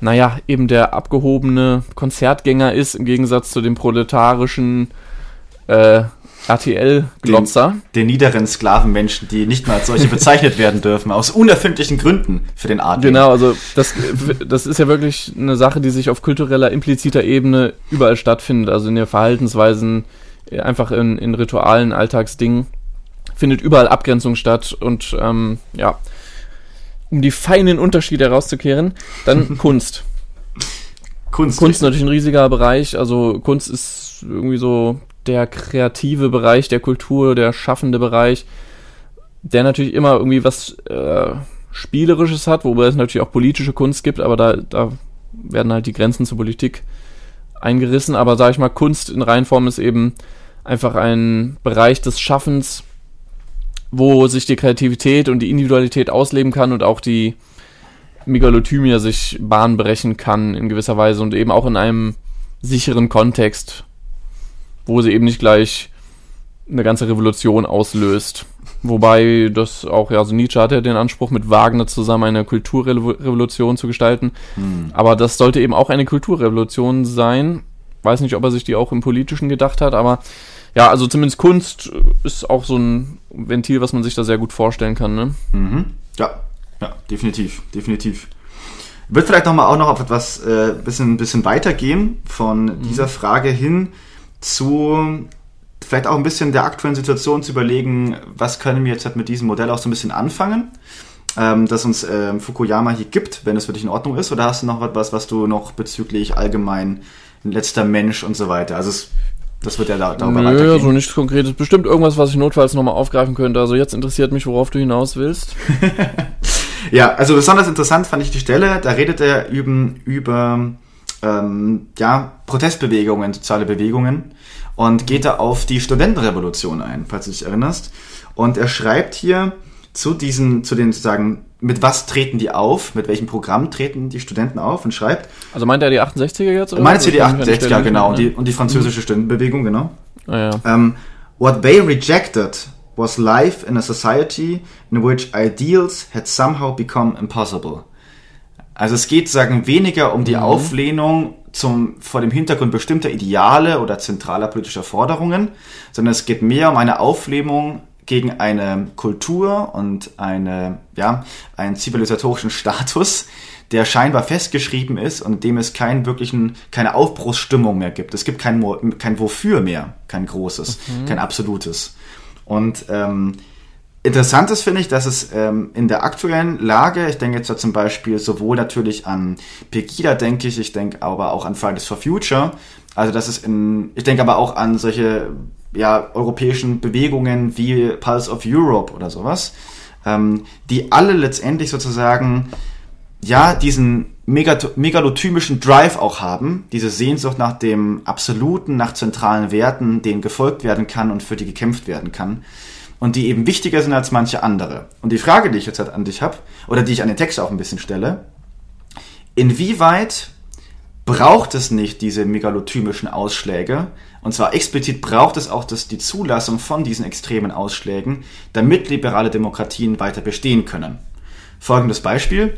naja, eben der abgehobene Konzertgänger ist, im Gegensatz zu dem proletarischen äh, RTL-Glotzer. Den, den, niederen Sklavenmenschen, die nicht mal als solche bezeichnet werden dürfen, aus unerfindlichen Gründen für den Adel. Genau, also das, das ist ja wirklich eine Sache, die sich auf kultureller, impliziter Ebene überall stattfindet, also in den Verhaltensweisen, äh, einfach in, in Ritualen, Alltagsdingen, findet überall Abgrenzung statt und ähm, ja, um die feinen Unterschiede herauszukehren, dann Kunst. Kunst. Kunst ist natürlich ein riesiger Bereich, also Kunst ist irgendwie so der kreative Bereich der Kultur, der schaffende Bereich, der natürlich immer irgendwie was äh, Spielerisches hat, wobei es natürlich auch politische Kunst gibt, aber da, da werden halt die Grenzen zur Politik eingerissen. Aber sage ich mal, Kunst in Reihenform ist eben einfach ein Bereich des Schaffens, wo sich die Kreativität und die Individualität ausleben kann und auch die Megalothymia sich Bahn brechen kann in gewisser Weise und eben auch in einem sicheren Kontext wo sie eben nicht gleich eine ganze Revolution auslöst. Wobei das auch, ja, also Nietzsche hatte den Anspruch, mit Wagner zusammen eine Kulturrevolution zu gestalten. Hm. Aber das sollte eben auch eine Kulturrevolution sein. Weiß nicht, ob er sich die auch im Politischen gedacht hat, aber ja, also zumindest Kunst ist auch so ein Ventil, was man sich da sehr gut vorstellen kann. Ne? Mhm. Ja, ja, definitiv, definitiv. Wird vielleicht noch mal auch noch auf etwas äh, bisschen, bisschen weitergehen von dieser Frage hin zu vielleicht auch ein bisschen der aktuellen Situation zu überlegen, was können wir jetzt halt mit diesem Modell auch so ein bisschen anfangen. ähm, das uns ähm, Fukuyama hier gibt, wenn es für dich in Ordnung ist? Oder hast du noch etwas, was du noch bezüglich allgemein letzter Mensch und so weiter? Also es, das wird ja da, darüber Nö, so nichts Konkretes. Bestimmt irgendwas, was ich notfalls nochmal aufgreifen könnte. Also jetzt interessiert mich, worauf du hinaus willst. ja, also besonders interessant fand ich die Stelle. Da redet er über, über ähm, ja, Protestbewegungen, soziale Bewegungen und geht da auf die Studentenrevolution ein, falls du dich erinnerst. Und er schreibt hier zu diesen, zu den sozusagen, mit was treten die auf, mit welchem Programm treten die Studenten auf und schreibt. Also meint er die 68er jetzt? Oder? Meint er die 68er, genau, und die, und die französische mhm. Studentenbewegung, genau. Ah, ja. um, ähm, what they rejected was life in a society in which ideals had somehow become impossible. Also es geht, sagen, weniger um die mhm. Auflehnung zum, vor dem Hintergrund bestimmter Ideale oder zentraler politischer Forderungen, sondern es geht mehr um eine Auflehnung gegen eine Kultur und eine, ja, einen zivilisatorischen Status, der scheinbar festgeschrieben ist und dem es keinen wirklichen, keine Aufbruchsstimmung mehr gibt. Es gibt kein, kein Wofür mehr, kein großes, mhm. kein absolutes. Und ähm, interessant ist, finde ich, dass es ähm, in der aktuellen Lage, ich denke jetzt ja zum Beispiel sowohl natürlich an Pegida, denke ich, ich denke aber auch an Fridays for Future, also das ist in, ich denke aber auch an solche ja, europäischen Bewegungen wie Pulse of Europe oder sowas, ähm, die alle letztendlich sozusagen ja diesen megalothymischen Drive auch haben, diese Sehnsucht nach dem Absoluten, nach zentralen Werten, denen gefolgt werden kann und für die gekämpft werden kann und die eben wichtiger sind als manche andere. Und die Frage, die ich jetzt halt an dich habe, oder die ich an den Text auch ein bisschen stelle, inwieweit braucht es nicht diese megalothymischen Ausschläge, und zwar explizit braucht es auch das, die Zulassung von diesen extremen Ausschlägen, damit liberale Demokratien weiter bestehen können. Folgendes Beispiel.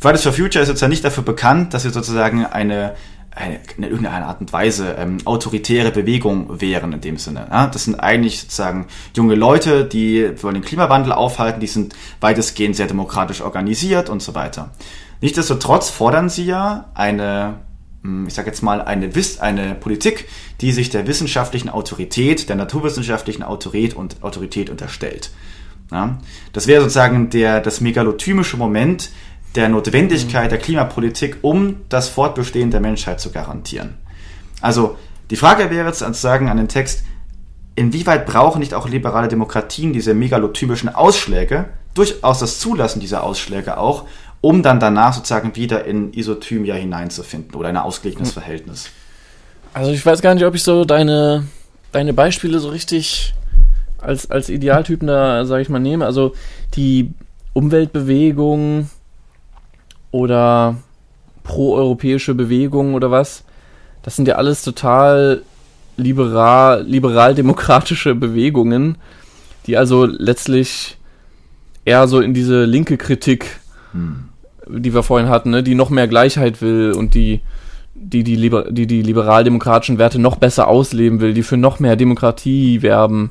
Fridays for Future ist jetzt ja nicht dafür bekannt, dass sie sozusagen eine, eine in irgendeiner Art und Weise ähm, autoritäre Bewegung wären in dem Sinne. Ja? Das sind eigentlich sozusagen junge Leute, die wollen den Klimawandel aufhalten, die sind weitestgehend sehr demokratisch organisiert und so weiter. Nichtsdestotrotz fordern sie ja eine hm, ich sage jetzt mal, eine, eine Politik, die sich der wissenschaftlichen Autorität, der naturwissenschaftlichen Autorität und Autorität unterstellt. Ja? Das wäre sozusagen der, das megalotymische Moment der Notwendigkeit der Klimapolitik, um das Fortbestehen der Menschheit zu garantieren. Also die Frage wäre jetzt sozusagen an den Text, inwieweit brauchen nicht auch liberale Demokratien diese megalothymischen Ausschläge, durchaus das Zulassen dieser Ausschläge auch, um dann danach sozusagen wieder in Isothymia hineinzufinden oder ein ausgeglichenes hm. Verhältnis. Also ich weiß gar nicht, ob ich so deine, deine Beispiele so richtig als, als Idealtypen da, sage ich mal, nehme. Also die Umweltbewegung oder proeuropäische Bewegung oder was, das sind ja alles total liberal, liberal-demokratische Bewegungen, die also letztlich eher so in diese linke Kritik hm die wir vorhin hatten, ne, die noch mehr Gleichheit will und die die die, Liber die, die liberaldemokratischen Werte noch besser ausleben will, die für noch mehr Demokratie werben.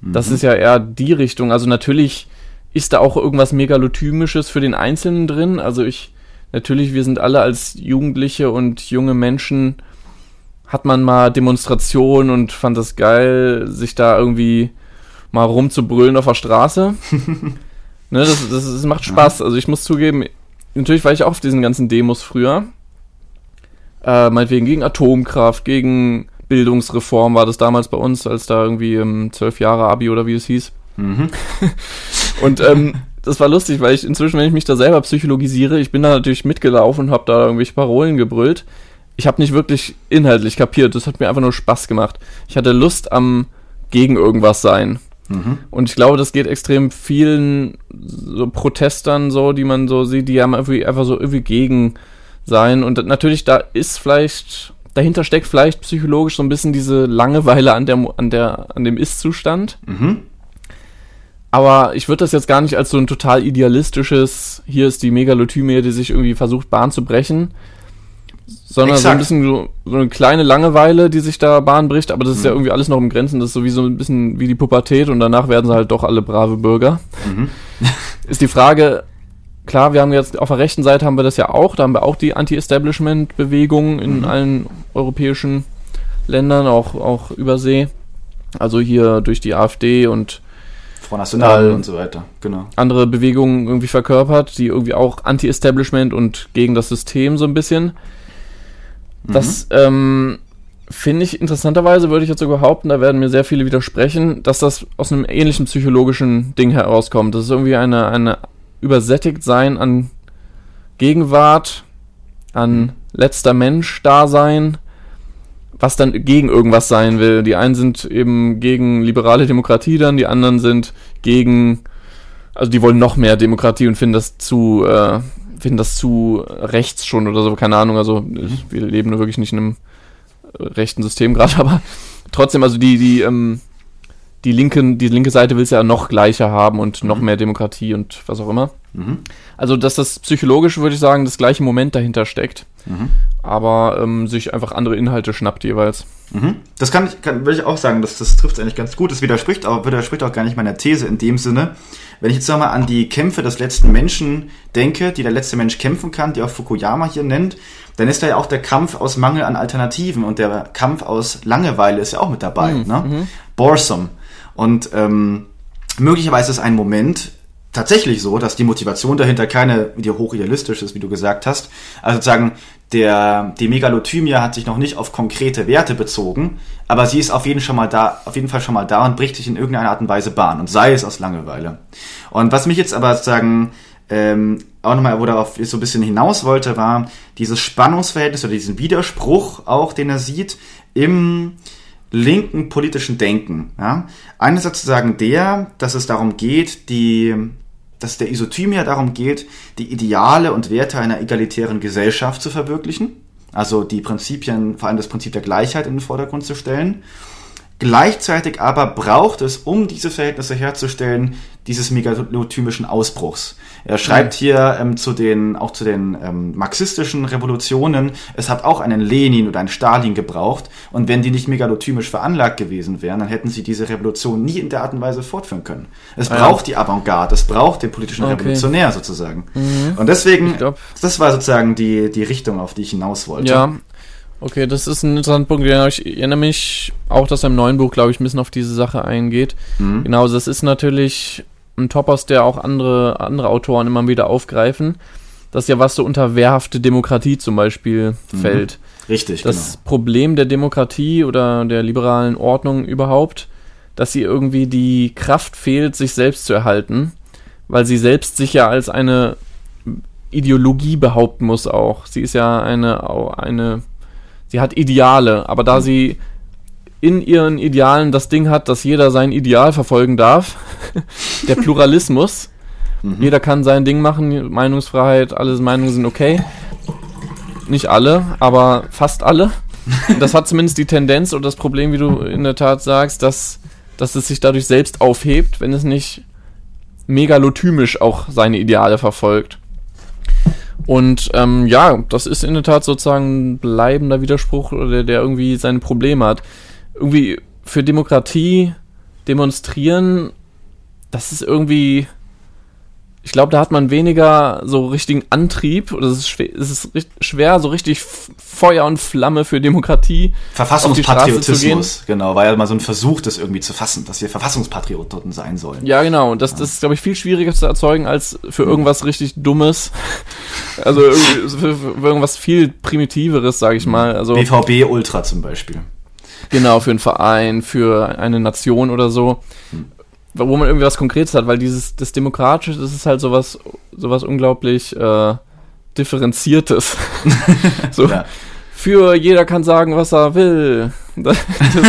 Mhm. Das ist ja eher die Richtung. Also natürlich ist da auch irgendwas Megalotymisches für den Einzelnen drin. Also ich, natürlich, wir sind alle als Jugendliche und junge Menschen, hat man mal Demonstrationen und fand das geil, sich da irgendwie mal rumzubrüllen auf der Straße. ne, das, das, das macht Spaß. Also ich muss zugeben, natürlich war ich auch auf diesen ganzen Demos früher. Äh, meinetwegen gegen Atomkraft, gegen Bildungsreform war das damals bei uns, als da irgendwie im zwölf Jahre Abi oder wie es hieß. Mhm. und ähm, das war lustig, weil ich inzwischen, wenn ich mich da selber psychologisiere, ich bin da natürlich mitgelaufen und habe da irgendwelche Parolen gebrüllt. Ich habe nicht wirklich inhaltlich kapiert, das hat mir einfach nur Spaß gemacht. Ich hatte Lust am gegen irgendwas sein. Mhm. Und ich glaube, das geht extrem vielen so Protestern so, die man so sieht, die haben irgendwie einfach so irgendwie gegen sein. Und natürlich, da ist vielleicht, dahinter steckt vielleicht psychologisch so ein bisschen diese Langeweile an, der, an, der, an dem Ist-Zustand. Mhm. Aber ich würde das jetzt gar nicht als so ein total idealistisches, hier ist die Megalothymie, die sich irgendwie versucht, Bahn zu brechen, sondern Exakt. so ein bisschen so, so, eine kleine Langeweile, die sich da Bahn bricht, aber das ist mhm. ja irgendwie alles noch im Grenzen, das ist sowieso ein bisschen wie die Pubertät und danach werden sie halt doch alle brave Bürger. Mhm. ist die Frage, klar, wir haben jetzt auf der rechten Seite haben wir das ja auch, da haben wir auch die Anti-Establishment-Bewegung in mhm. allen europäischen Ländern, auch, auch übersee. Also hier durch die AfD und Front National ähm, und so weiter, genau. Andere Bewegungen irgendwie verkörpert, die irgendwie auch Anti-Establishment und gegen das System so ein bisschen. Das mhm. ähm, finde ich interessanterweise, würde ich jetzt so behaupten, da werden mir sehr viele widersprechen, dass das aus einem ähnlichen psychologischen Ding herauskommt. Das ist irgendwie eine, eine übersättigt sein an Gegenwart, an letzter Mensch-Dasein, was dann gegen irgendwas sein will. Die einen sind eben gegen liberale Demokratie dann, die anderen sind gegen, also die wollen noch mehr Demokratie und finden das zu, äh, finden das zu rechts schon oder so, keine Ahnung. Also wir leben nur wirklich nicht in einem rechten System gerade, aber trotzdem, also die, die, ähm, die, linken, die linke Seite will es ja noch gleicher haben und noch mhm. mehr Demokratie und was auch immer. Mhm. Also, dass das psychologisch, würde ich sagen, das gleiche Moment dahinter steckt, mhm. Aber ähm, sich einfach andere Inhalte schnappt jeweils. Mhm. Das kann ich, kann, würde ich auch sagen, das, das trifft eigentlich ganz gut. Das widerspricht auch, widerspricht auch gar nicht meiner These in dem Sinne. Wenn ich jetzt nochmal an die Kämpfe des letzten Menschen denke, die der letzte Mensch kämpfen kann, die auch Fukuyama hier nennt, dann ist da ja auch der Kampf aus Mangel an Alternativen und der Kampf aus Langeweile ist ja auch mit dabei. Mhm. Ne? Mhm. Boresome. Und ähm, möglicherweise ist ein Moment tatsächlich so, dass die Motivation dahinter keine die hochidealistisch ist, wie du gesagt hast. Also sozusagen der die Megalothymie hat sich noch nicht auf konkrete Werte bezogen, aber sie ist auf jeden, schon mal da, auf jeden Fall schon mal da und bricht sich in irgendeiner Art und Weise Bahn und sei es aus Langeweile. Und was mich jetzt aber sozusagen ähm, auch nochmal, wo darauf so ein bisschen hinaus wollte, war dieses Spannungsverhältnis oder diesen Widerspruch auch, den er sieht im linken politischen Denken. Ja? Einerseits sozusagen der, dass es darum geht, die, dass der Isothymia darum geht, die Ideale und Werte einer egalitären Gesellschaft zu verwirklichen. Also die Prinzipien, vor allem das Prinzip der Gleichheit in den Vordergrund zu stellen. Gleichzeitig aber braucht es, um diese Verhältnisse herzustellen, dieses megalothymischen Ausbruchs. Er schreibt mhm. hier ähm, zu den, auch zu den ähm, marxistischen Revolutionen, es hat auch einen Lenin oder einen Stalin gebraucht. Und wenn die nicht megalotymisch veranlagt gewesen wären, dann hätten sie diese Revolution nie in der Art und Weise fortführen können. Es ah, braucht die Avantgarde, es braucht den politischen okay. Revolutionär sozusagen. Mhm. Und deswegen, das war sozusagen die, die Richtung, auf die ich hinaus wollte. Ja, Okay, das ist ein interessanter Punkt. Ich erinnere mich auch, dass er im neuen Buch, glaube ich, ein bisschen auf diese Sache eingeht. Mhm. Genau, das ist natürlich ein Topos, der auch andere, andere Autoren immer wieder aufgreifen. Das ist ja was so unter wehrhafte Demokratie zum Beispiel mhm. fällt. Richtig, Das genau. Problem der Demokratie oder der liberalen Ordnung überhaupt, dass sie irgendwie die Kraft fehlt, sich selbst zu erhalten, weil sie selbst sich ja als eine Ideologie behaupten muss auch. Sie ist ja eine, eine sie hat Ideale, aber da mhm. sie in ihren Idealen das Ding hat, dass jeder sein Ideal verfolgen darf, der Pluralismus, mhm. jeder kann sein Ding machen, Meinungsfreiheit, alle Meinungen sind okay. Nicht alle, aber fast alle. das hat zumindest die Tendenz oder das Problem, wie du in der Tat sagst, dass, dass es sich dadurch selbst aufhebt, wenn es nicht megalotymisch auch seine Ideale verfolgt. Und ähm, ja, das ist in der Tat sozusagen ein bleibender Widerspruch, der, der irgendwie seine Probleme hat. Irgendwie für Demokratie demonstrieren, das ist irgendwie ich glaube, da hat man weniger so richtigen Antrieb oder es ist schwer, es ist schwer so richtig Feuer und Flamme für Demokratie. Verfassungspatriotismus, genau, war ja mal so ein Versuch, das irgendwie zu fassen, dass wir Verfassungspatrioten sein sollen. Ja, genau, und das, das ist, glaube ich, viel schwieriger zu erzeugen als für irgendwas richtig Dummes. Also für, für irgendwas viel Primitiveres, sage ich mal. Also, BVB Ultra zum Beispiel. Genau, für einen Verein, für eine Nation oder so. Hm wo man irgendwie was Konkretes hat, weil dieses, das Demokratische, das ist halt sowas, sowas unglaublich äh, Differenziertes. so, ja. Für jeder kann sagen, was er will. Das, das,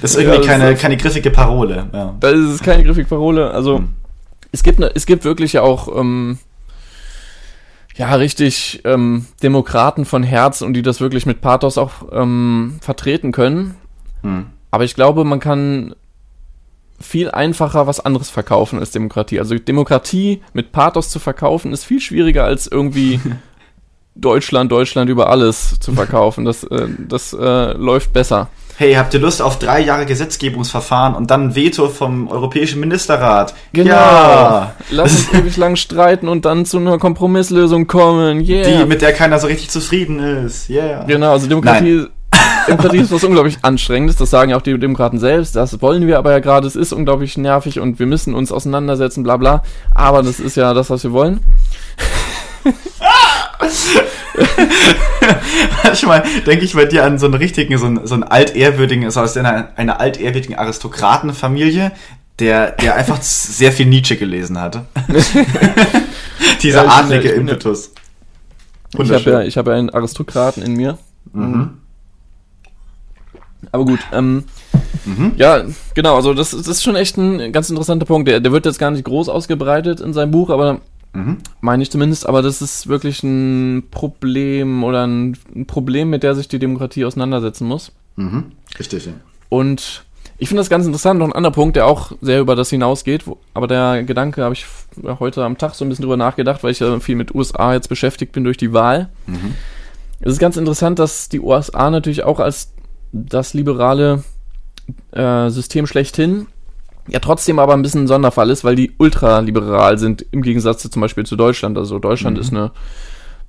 das ist irgendwie ja, keine, ist, keine griffige Parole. Ja. Das ist keine griffige Parole. Also, hm. es, gibt ne, es gibt wirklich ja auch, ähm, ja, richtig ähm, Demokraten von Herz und die das wirklich mit Pathos auch ähm, vertreten können. Hm. Aber ich glaube, man kann viel einfacher was anderes verkaufen als Demokratie. Also Demokratie mit Pathos zu verkaufen ist viel schwieriger als irgendwie Deutschland, Deutschland über alles zu verkaufen. Das, äh, das äh, läuft besser. Hey, habt ihr Lust auf drei Jahre Gesetzgebungsverfahren und dann ein Veto vom Europäischen Ministerrat? Genau. Ja. Lass uns ewig lang streiten und dann zu einer Kompromisslösung kommen. Yeah. Die, mit der keiner so richtig zufrieden ist. Yeah. Genau, also Demokratie. Nein Demokratie ist was unglaublich Anstrengendes, das sagen ja auch die Demokraten selbst, das wollen wir aber ja gerade, es ist unglaublich nervig und wir müssen uns auseinandersetzen, bla bla, aber das ist ja das, was wir wollen. Manchmal denke ich bei dir an so einen richtigen, so einen, so einen altehrwürdigen, so aus einer, einer altehrwürdigen Aristokratenfamilie, der, der einfach sehr viel Nietzsche gelesen hat. Dieser ja, adlige Impetus. Ich habe ja, hab ja einen Aristokraten in mir. Mhm. Aber gut, ähm, mhm. ja, genau, also das, das, ist schon echt ein ganz interessanter Punkt. Der, der wird jetzt gar nicht groß ausgebreitet in seinem Buch, aber Mhm. Meine ich zumindest, aber das ist wirklich ein Problem oder ein, ein, Problem, mit der sich die Demokratie auseinandersetzen muss. Mhm. Richtig, ja. Und ich finde das ganz interessant. Noch ein anderer Punkt, der auch sehr über das hinausgeht, wo, aber der Gedanke habe ich heute am Tag so ein bisschen drüber nachgedacht, weil ich ja viel mit USA jetzt beschäftigt bin durch die Wahl. Mhm. Es ist ganz interessant, dass die USA natürlich auch als das liberale äh, System schlechthin ja trotzdem aber ein bisschen ein Sonderfall ist, weil die ultraliberal sind im Gegensatz zu, zum Beispiel zu Deutschland. Also Deutschland mhm. ist eine,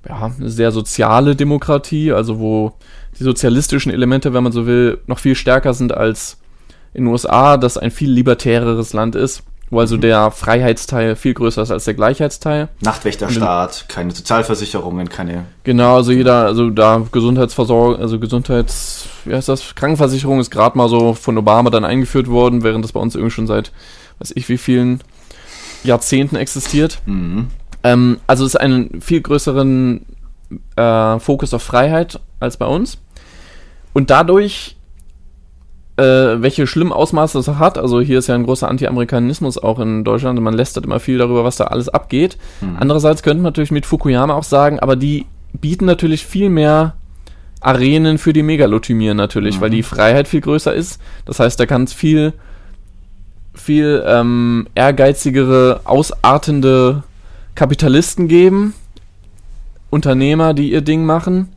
ja, eine sehr soziale Demokratie, also wo die sozialistischen Elemente, wenn man so will, noch viel stärker sind als in den USA, das ein viel libertäreres Land ist wo also mhm. der Freiheitsteil viel größer ist als der Gleichheitsteil. Nachtwächterstaat, keine Sozialversicherungen, keine. Genau, also jeder, also da Gesundheitsversorgung, also Gesundheits, wie heißt das? Krankenversicherung ist gerade mal so von Obama dann eingeführt worden, während das bei uns irgendwie schon seit, weiß ich wie vielen Jahrzehnten existiert. Mhm. Ähm, also es ist einen viel größeren äh, Fokus auf Freiheit als bei uns. Und dadurch äh, welche schlimmen Ausmaße das hat. Also hier ist ja ein großer Anti-Amerikanismus auch in Deutschland. Man lästert immer viel darüber, was da alles abgeht. Mhm. Andererseits könnte man natürlich mit Fukuyama auch sagen, aber die bieten natürlich viel mehr Arenen für die Megalothymien natürlich, mhm. weil die Freiheit viel größer ist. Das heißt, da kann es viel, viel ähm, ehrgeizigere, ausartende Kapitalisten geben, Unternehmer, die ihr Ding machen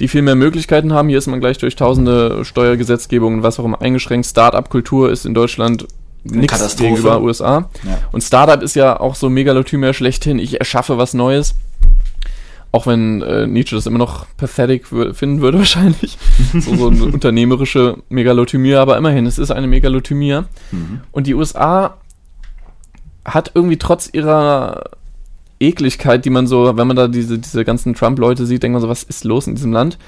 die viel mehr Möglichkeiten haben. Hier ist man gleich durch tausende Steuergesetzgebungen, was auch immer eingeschränkt. Start-up-Kultur ist in Deutschland nichts gegenüber USA. Ja. Und Startup ist ja auch so Megalothymia schlechthin. Ich erschaffe was Neues. Auch wenn äh, Nietzsche das immer noch pathetic finden würde wahrscheinlich. so, so eine unternehmerische Megalothymie, aber immerhin, es ist eine Megalothymie. Mhm. Und die USA hat irgendwie trotz ihrer Ekligkeit, die man so, wenn man da diese, diese ganzen Trump-Leute sieht, denkt man so, was ist los in diesem Land?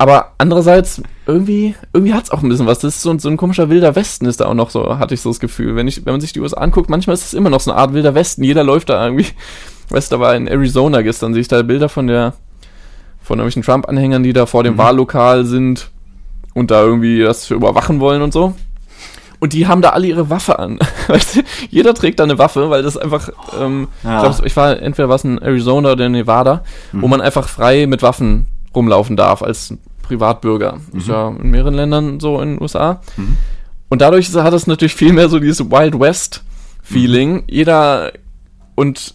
Aber andererseits, irgendwie, irgendwie hat es auch ein bisschen was. Das ist so, so ein komischer wilder Westen ist da auch noch so, hatte ich so das Gefühl. Wenn, ich, wenn man sich die USA anguckt, manchmal ist es immer noch so eine Art wilder Westen. Jeder läuft da irgendwie. Weißt du, da war in Arizona gestern, sehe ich da Bilder von der, von irgendwelchen Trump-Anhängern, die da vor dem mhm. Wahllokal sind und da irgendwie das überwachen wollen und so. Und die haben da alle ihre Waffe an. Weißt du? Jeder trägt da eine Waffe, weil das einfach, ähm, ja. ich, glaub, ich war, entweder war es in Arizona oder in Nevada, mhm. wo man einfach frei mit Waffen rumlaufen darf als Privatbürger. Mhm. Ist ja in mehreren Ländern so in den USA. Mhm. Und dadurch hat es natürlich viel mehr so dieses Wild West Feeling. Mhm. Jeder und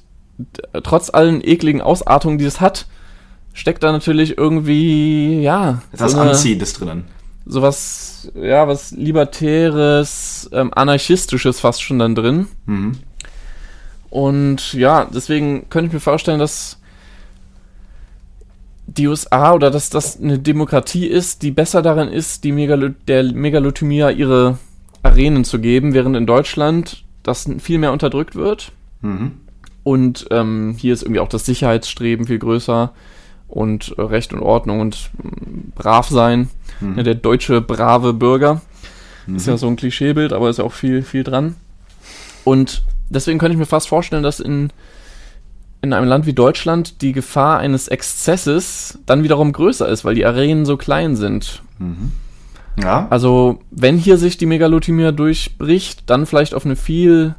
trotz allen ekligen Ausartungen, die es hat, steckt da natürlich irgendwie, ja. Das so Anziehendes drinnen sowas, ja, was Libertäres, ähm, Anarchistisches fast schon dann drin. Mhm. Und ja, deswegen könnte ich mir vorstellen, dass die USA oder dass das eine Demokratie ist, die besser darin ist, die Megalo der Megalothymia ihre Arenen zu geben, während in Deutschland das viel mehr unterdrückt wird. Mhm. Und ähm, hier ist irgendwie auch das Sicherheitsstreben viel größer und äh, Recht und Ordnung und mm, brav sein. Mhm. Ja, der deutsche brave Bürger. Mhm. Ist ja so ein Klischeebild, aber ist ja auch viel, viel dran. Und deswegen könnte ich mir fast vorstellen, dass in, in einem Land wie Deutschland die Gefahr eines Exzesses dann wiederum größer ist, weil die Arenen so klein sind. Mhm. Ja. Also, wenn hier sich die Megalothymia durchbricht, dann vielleicht auf eine viel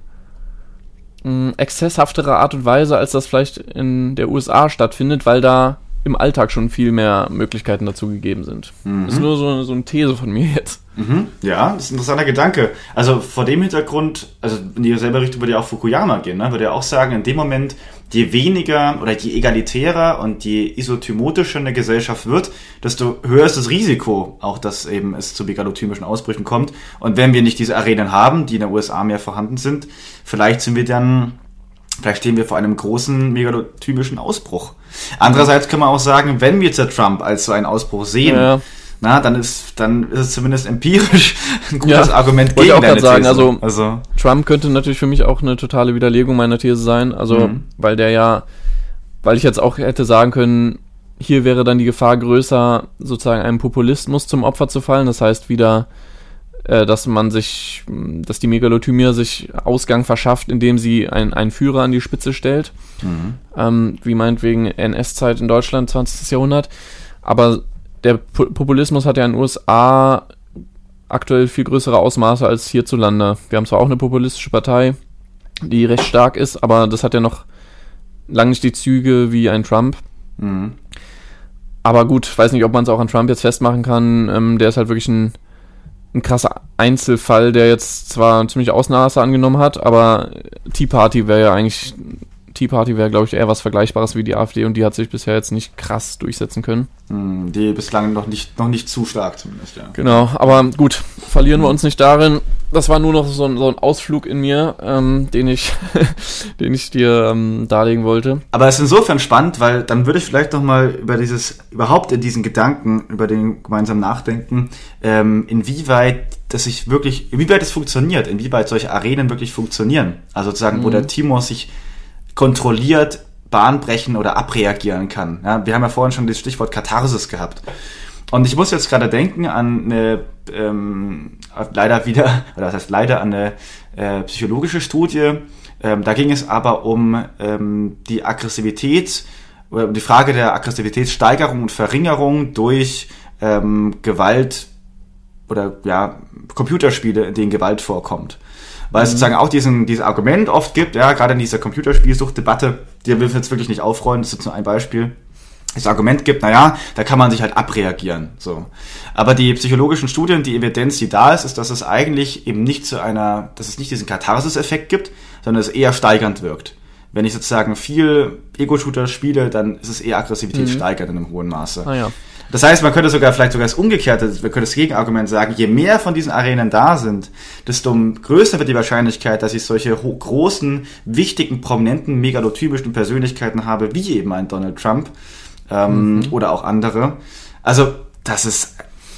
mh, mm, exzesshaftere Art und Weise, als das vielleicht in der USA stattfindet, weil da im Alltag schon viel mehr Möglichkeiten dazu gegeben sind. Mhm. Das ist nur so, so eine These von mir jetzt. Mhm. Ja, das ist ein interessanter Gedanke. Also vor dem Hintergrund, also in dieselbe Richtung würde ja auch Fukuyama gehen, ne? würde ja auch sagen, in dem Moment, je weniger oder je egalitärer und je isotymotischer eine Gesellschaft wird, desto höher ist das Risiko, auch dass eben es zu megalothymischen Ausbrüchen kommt. Und wenn wir nicht diese Arenen haben, die in den USA mehr vorhanden sind, vielleicht sind wir dann Vielleicht stehen wir vor einem großen megalothymischen Ausbruch. Andererseits kann man auch sagen, wenn wir jetzt Trump als so einen Ausbruch sehen, ja. na, dann ist, dann ist es zumindest empirisch ein gutes Ja, Argument wollte ich auch deine sagen, These. also- also Trump könnte natürlich für mich auch eine totale Widerlegung meiner These sein. Also, Mhm. weil der ja, weil ich jetzt auch hätte sagen können, hier wäre dann die Gefahr größer, sozusagen einem Populismus zum Opfer zu fallen. Das heißt wieder, dass man sich, mh, dass die Megalotymia sich Ausgang verschafft, indem sie ein, einen Führer an die Spitze stellt. mhm. ähm, wie meinetwegen NS-Zeit in Deutschland, 20. Jahrhundert. Aber der Pu- Populismus hat ja in den USA aktuell viel größere Ausmaße als hierzulande. Wir haben zwar auch eine populistische Partei, die recht stark ist, aber das hat ja noch lange nicht die Züge wie ein Trump. Mhm. Aber gut, weiß nicht, ob man es auch an Trump jetzt festmachen kann. Ähm, der ist halt wirklich ein, ein krasser Einzelfall, der jetzt zwar ziemlich Ausmaße angenommen hat, aber Tea Party wäre ja eigentlich, Tea Party wäre, glaube ich, eher was Vergleichbares wie die AfD und die hat sich bisher jetzt nicht krass durchsetzen können. Mhm. Die bislang noch nicht, noch nicht zu stark zumindest, ja. Genau, aber gut, verlieren wir uns nicht darin. Das war nur noch so ein, so ein Ausflug in mir, ähm, den ich, den ich dir ähm, darlegen wollte. Aber es ist insofern spannend, weil dann würde ich vielleicht noch mal über dieses, überhaupt in diesen Gedanken, über den gemeinsam nachdenken, ähm, inwieweit das sich wirklich, inwieweit es funktioniert, inwieweit solche Arenen wirklich funktionieren. Also sozusagen, wo der Timo sich kontrolliert Bahn brechen oder abreagieren kann. Ja, wir haben ja vorhin schon das Stichwort Katharsis gehabt. Und ich muss jetzt gerade denken an eine, ähm, leider wieder, oder das heißt leider an eine äh, psychologische Studie. Ähm, da ging es aber um ähm, die Aggressivität, oder um die Frage der Aggressivitätssteigerung und Verringerung durch ähm, Gewalt oder ja, Computerspiele, in denen Gewalt vorkommt. Weil es sozusagen auch diesen, dieses Argument oft gibt, ja, gerade in dieser Computerspielsuchtdebatte, die will ich jetzt wirklich nicht aufrollen, das ist jetzt nur ein Beispiel das Argument gibt, naja, da kann man sich halt abreagieren. So. Aber die psychologischen Studien, die Evidenz, die da ist, ist, dass es eigentlich eben nicht zu einer, dass es nicht diesen Katharsis-Effekt gibt, sondern es eher steigernd wirkt. Wenn ich sozusagen viel Ego-Shooter spiele, dann ist es eher Aggressivität steigernd in einem hohen Maße. Ah ja. Das heißt, man könnte sogar vielleicht sogar das Umgekehrte, wir können das Gegenargument sagen, je mehr von diesen Arenen da sind, desto größer wird die Wahrscheinlichkeit, dass ich solche großen, wichtigen, prominenten, megalotypischen Persönlichkeiten habe, wie eben ein Donald Trump ähm, oder auch andere. Also, das ist,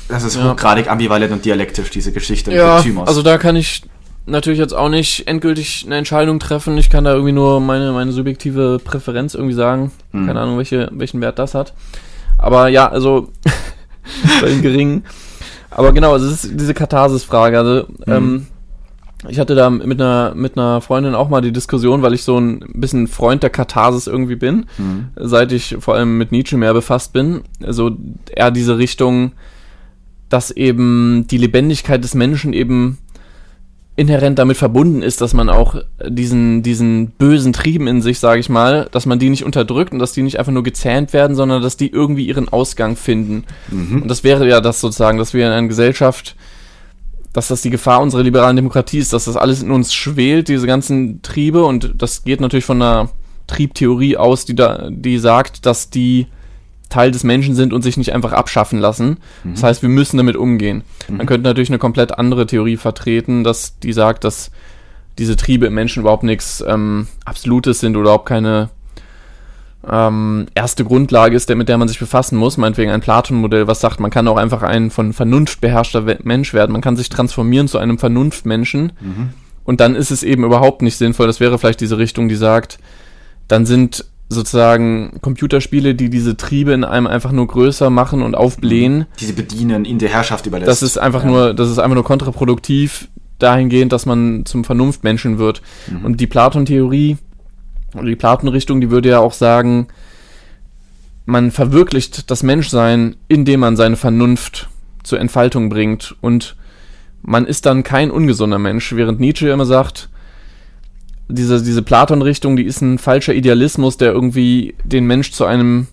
das ist Ja. hochgradig ambivalent und dialektisch, diese Geschichte Ja, mit Thymos. also da kann ich natürlich jetzt auch nicht endgültig eine Entscheidung treffen. Ich kann da irgendwie nur meine, meine subjektive Präferenz irgendwie sagen. Hm. Keine Ahnung, welche, welchen Wert das hat. Aber ja, also bei den geringen. Aber genau, also es ist diese Katharsis-Frage. Also, ähm, ich hatte da mit einer, mit einer Freundin auch mal die Diskussion, weil ich so ein bisschen Freund der Katharsis irgendwie bin, Mhm. seit ich vor allem mit Nietzsche mehr befasst bin. Also eher diese Richtung, dass eben die Lebendigkeit des Menschen eben inhärent damit verbunden ist, dass man auch diesen, diesen bösen Trieben in sich, sage ich mal, dass man die nicht unterdrückt und dass die nicht einfach nur gezähmt werden, sondern dass die irgendwie ihren Ausgang finden. Mhm. Und das wäre ja das sozusagen, dass wir in einer Gesellschaft, dass das die Gefahr unserer liberalen Demokratie ist, dass das alles in uns schwelt, diese ganzen Triebe und das geht natürlich von einer Triebtheorie aus, die da, die sagt, dass die Teil des Menschen sind und sich nicht einfach abschaffen lassen. Das heißt, wir müssen damit umgehen. Man könnte natürlich eine komplett andere Theorie vertreten, dass die sagt, dass diese Triebe im Menschen überhaupt nichts ähm, Absolutes sind oder überhaupt keine ähm, erste Grundlage ist, der, mit der man sich befassen muss. Meinetwegen ein Platon-Modell, was sagt, man kann auch einfach ein von Vernunft beherrschter Mensch werden. Man kann sich transformieren zu einem Vernunftmenschen. Und dann ist es eben überhaupt nicht sinnvoll. Das wäre vielleicht diese Richtung, die sagt, dann sind sozusagen Computerspiele, die diese Triebe in einem einfach nur größer machen und aufblähen. die sie bedienen, ihnen die Herrschaft überlässt. Das ist einfach Ja. nur, das ist einfach nur kontraproduktiv dahingehend, dass man zum Vernunftmenschen wird. Und die Platon-Theorie, oder die Platon-Richtung, die würde ja auch sagen, man verwirklicht das Menschsein, indem man seine Vernunft zur Entfaltung bringt und man ist dann kein ungesunder Mensch, während Nietzsche immer sagt, diese, diese Platon-Richtung, die ist ein falscher Idealismus, der irgendwie den Mensch zu einem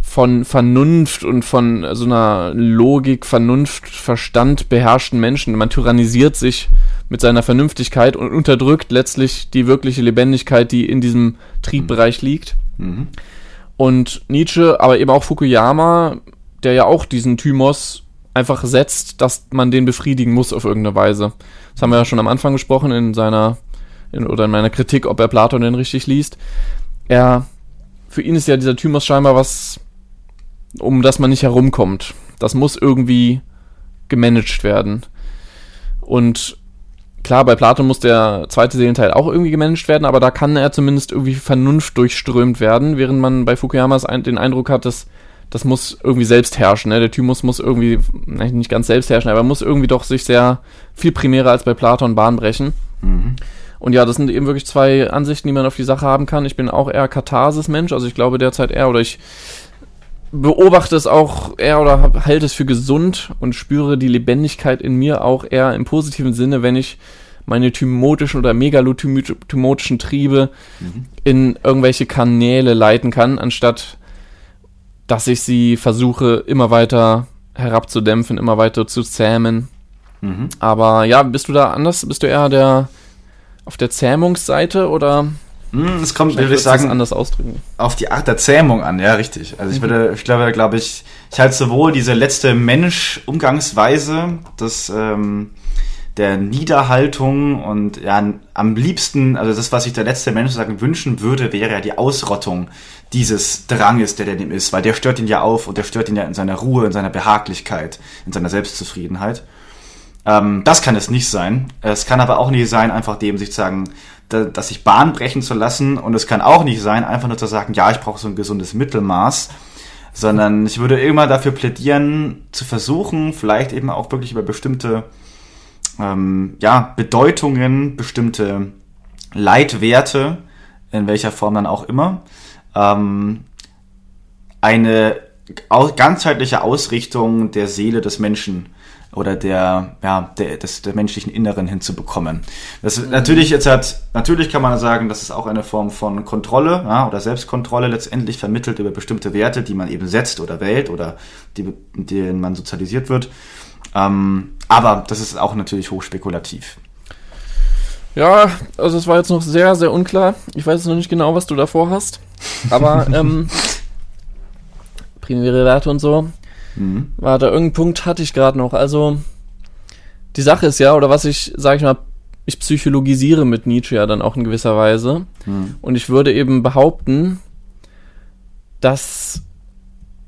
von Vernunft und von so einer Logik, Vernunft, Verstand beherrschten Menschen. Man tyrannisiert sich mit seiner Vernünftigkeit und unterdrückt letztlich die wirkliche Lebendigkeit, die in diesem Triebbereich liegt. Mhm. Und Nietzsche, aber eben auch Fukuyama, der ja auch diesen Thymos einfach setzt, dass man den befriedigen muss auf irgendeine Weise. Das haben wir ja schon am Anfang gesprochen in seiner, in, oder in meiner Kritik, ob er Platon denn richtig liest. Er, für ihn ist ja dieser Thymos scheinbar was, um das man nicht herumkommt. das muss irgendwie gemanagt werden. Und klar, bei Platon muss der zweite Seelenteil auch irgendwie gemanagt werden, aber da kann er zumindest irgendwie Vernunft durchströmt werden, während man bei Fukuyamas den Eindruck hat, dass das muss irgendwie selbst herrschen. Ne? Der Thymus muss irgendwie, nicht ganz selbst herrschen, aber muss irgendwie doch sich sehr viel primärer als bei Platon Bahn brechen. Mhm. Und ja, das sind eben wirklich zwei Ansichten, die man auf die Sache haben kann. Ich bin auch eher Katharsis-Mensch, also ich glaube derzeit eher, oder ich beobachte es auch eher oder halte es für gesund und spüre die Lebendigkeit in mir auch eher im positiven Sinne, wenn ich meine thymotischen oder megalothymotischen Triebe mhm. in irgendwelche Kanäle leiten kann, anstatt dass ich sie versuche immer weiter herabzudämpfen, immer weiter zu zähmen. Mhm. Aber ja, bist du da anders? Bist du eher der auf der Zähmungsseite oder? Hm, es kommt, würde ich sagen, anders ausdrücken. Auf die Art der Zähmung an, ja, richtig. Also ich mhm. würde, ich glaube, glaube ich, ich halte sowohl diese letzte Mensch-Umgangsweise, das ähm, der Niederhaltung und ja, am liebsten, also das, was sich der letzte Mensch sagen wünschen würde, wäre ja die Ausrottung dieses Dranges, der in ihm ist, weil der stört ihn ja auf und der stört ihn ja in seiner Ruhe, in seiner Behaglichkeit, in seiner Selbstzufriedenheit. Ähm, das kann es nicht sein. Es kann aber auch nicht sein, einfach dem sich sagen, da, dass sich Bahn brechen zu lassen. Und es kann auch nicht sein, einfach nur zu sagen, ja, ich brauche so ein gesundes Mittelmaß. Sondern ich würde immer dafür plädieren, zu versuchen, vielleicht eben auch wirklich über bestimmte ähm, ja, Bedeutungen, bestimmte Leitwerte, in welcher Form dann auch immer, ähm, eine ganzheitliche Ausrichtung der Seele des Menschen oder der, ja, der, des, der menschlichen Inneren hinzubekommen. Das mhm. natürlich jetzt hat, natürlich kann man sagen, das ist auch eine Form von Kontrolle, ja, oder Selbstkontrolle letztendlich vermittelt über bestimmte Werte, die man eben setzt oder wählt oder die, mit denen man sozialisiert wird. Ähm, aber das ist auch natürlich hochspekulativ. Ja, also es war jetzt noch sehr, sehr unklar. Ich weiß noch nicht genau, was du davor hast. Aber ähm, primäre Werte und so. Mhm. Warte, irgendeinen Punkt hatte ich gerade noch. Also, die Sache ist ja, oder was ich, sag ich mal, ich psychologisiere mit Nietzsche ja dann auch in gewisser Weise. Mhm. Und ich würde eben behaupten, dass,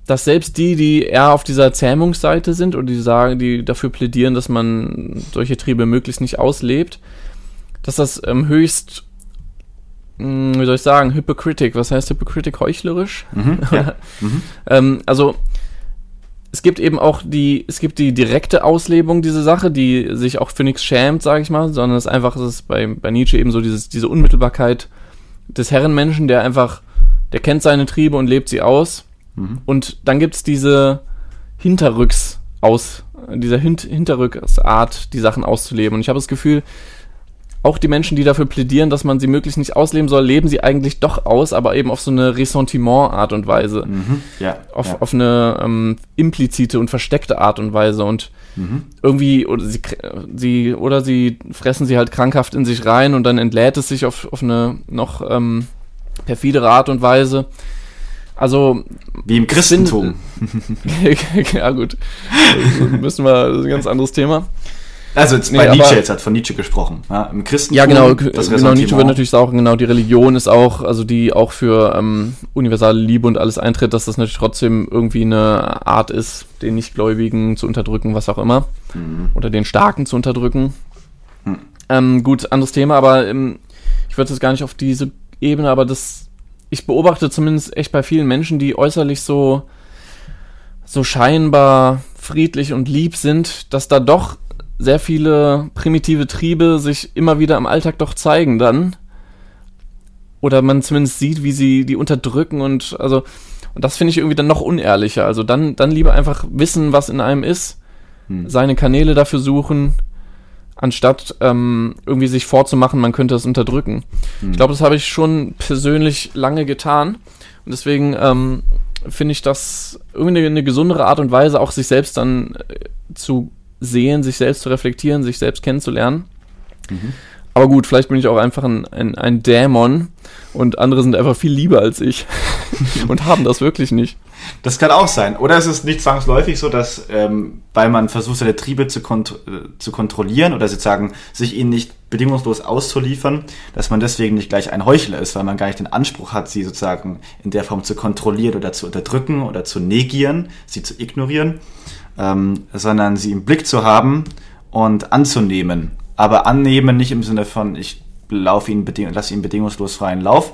dass selbst die, die eher auf dieser Zähmungsseite sind und die sagen, die dafür plädieren, dass man solche Triebe möglichst nicht auslebt, dass das ähm, höchst hm, wie soll ich sagen, hypocritic. Was heißt hypocritic? Heuchlerisch? Mhm, ja. mhm. ähm, also es gibt eben auch die, es gibt die direkte Auslebung dieser Sache, die sich auch für nichts schämt, sage ich mal, sondern es ist einfach, es ist bei, bei Nietzsche eben so dieses, diese Unmittelbarkeit des Herrenmenschen, der einfach, der kennt seine Triebe und lebt sie aus. Mhm. Und dann gibt es diese Hinterrücks aus, dieser Hint Hinterrücksart, die Sachen auszuleben. Und ich habe das Gefühl, auch die Menschen, die dafür plädieren, dass man sie möglichst nicht ausleben soll, leben sie eigentlich doch aus, aber eben auf so eine Ressentiment-Art und Weise. Mhm, ja, auf, ja. auf eine ähm, implizite und versteckte Art und Weise. Und mhm. irgendwie, oder sie, sie, oder sie fressen sie halt krankhaft in sich rein und dann entlädt es sich auf, auf eine noch ähm, perfidere Art und Weise. Also. Wie im Christentum. ja, gut. Das müssen wir, das ist ein ganz anderes Thema. Also jetzt nee, bei Nietzsche jetzt hat von Nietzsche gesprochen. Ja, Im Christentum. Ja, genau, genau Nietzsche wird natürlich sagen, genau, die Religion ist auch, also die auch für ähm, universale Liebe und alles eintritt, dass das natürlich trotzdem irgendwie eine Art ist, den Nichtgläubigen zu unterdrücken, was auch immer. Mhm. Oder den Starken zu unterdrücken. Mhm. Ähm, gut, anderes Thema, aber ähm, ich würde jetzt gar nicht auf diese Ebene, aber das, ich beobachte zumindest echt bei vielen Menschen, die äußerlich so, so scheinbar friedlich und lieb sind, dass da doch sehr viele primitive Triebe sich immer wieder im Alltag doch zeigen dann. Oder man zumindest sieht, wie sie die unterdrücken und also, und das finde ich irgendwie dann noch unehrlicher. Also dann, dann lieber einfach wissen, was in einem ist, hm. seine Kanäle dafür suchen, anstatt ähm, irgendwie sich vorzumachen, man könnte es unterdrücken. Hm. Ich glaube, das habe ich schon persönlich lange getan. Und deswegen ähm, finde ich das irgendwie eine, eine, gesundere Art und Weise, auch sich selbst dann äh, zu sehen, sich selbst zu reflektieren, sich selbst kennenzulernen. Mhm. Aber gut, vielleicht bin ich auch einfach ein, ein, ein Dämon und andere sind einfach viel lieber als ich und haben das wirklich nicht. Das kann auch sein. Oder es ist nicht zwangsläufig so, dass, ähm, weil man versucht, seine Triebe zu, kont äh, zu kontrollieren oder sozusagen sich ihnen nicht bedingungslos auszuliefern, dass man deswegen nicht gleich ein Heuchler ist, weil man gar nicht den Anspruch hat, sie sozusagen in der Form zu kontrollieren oder zu unterdrücken oder zu negieren, sie zu ignorieren, ähm, sondern sie im Blick zu haben und anzunehmen. Aber annehmen nicht im Sinne von, ich laufe ihn lasse ihn bedingungslos freien Lauf,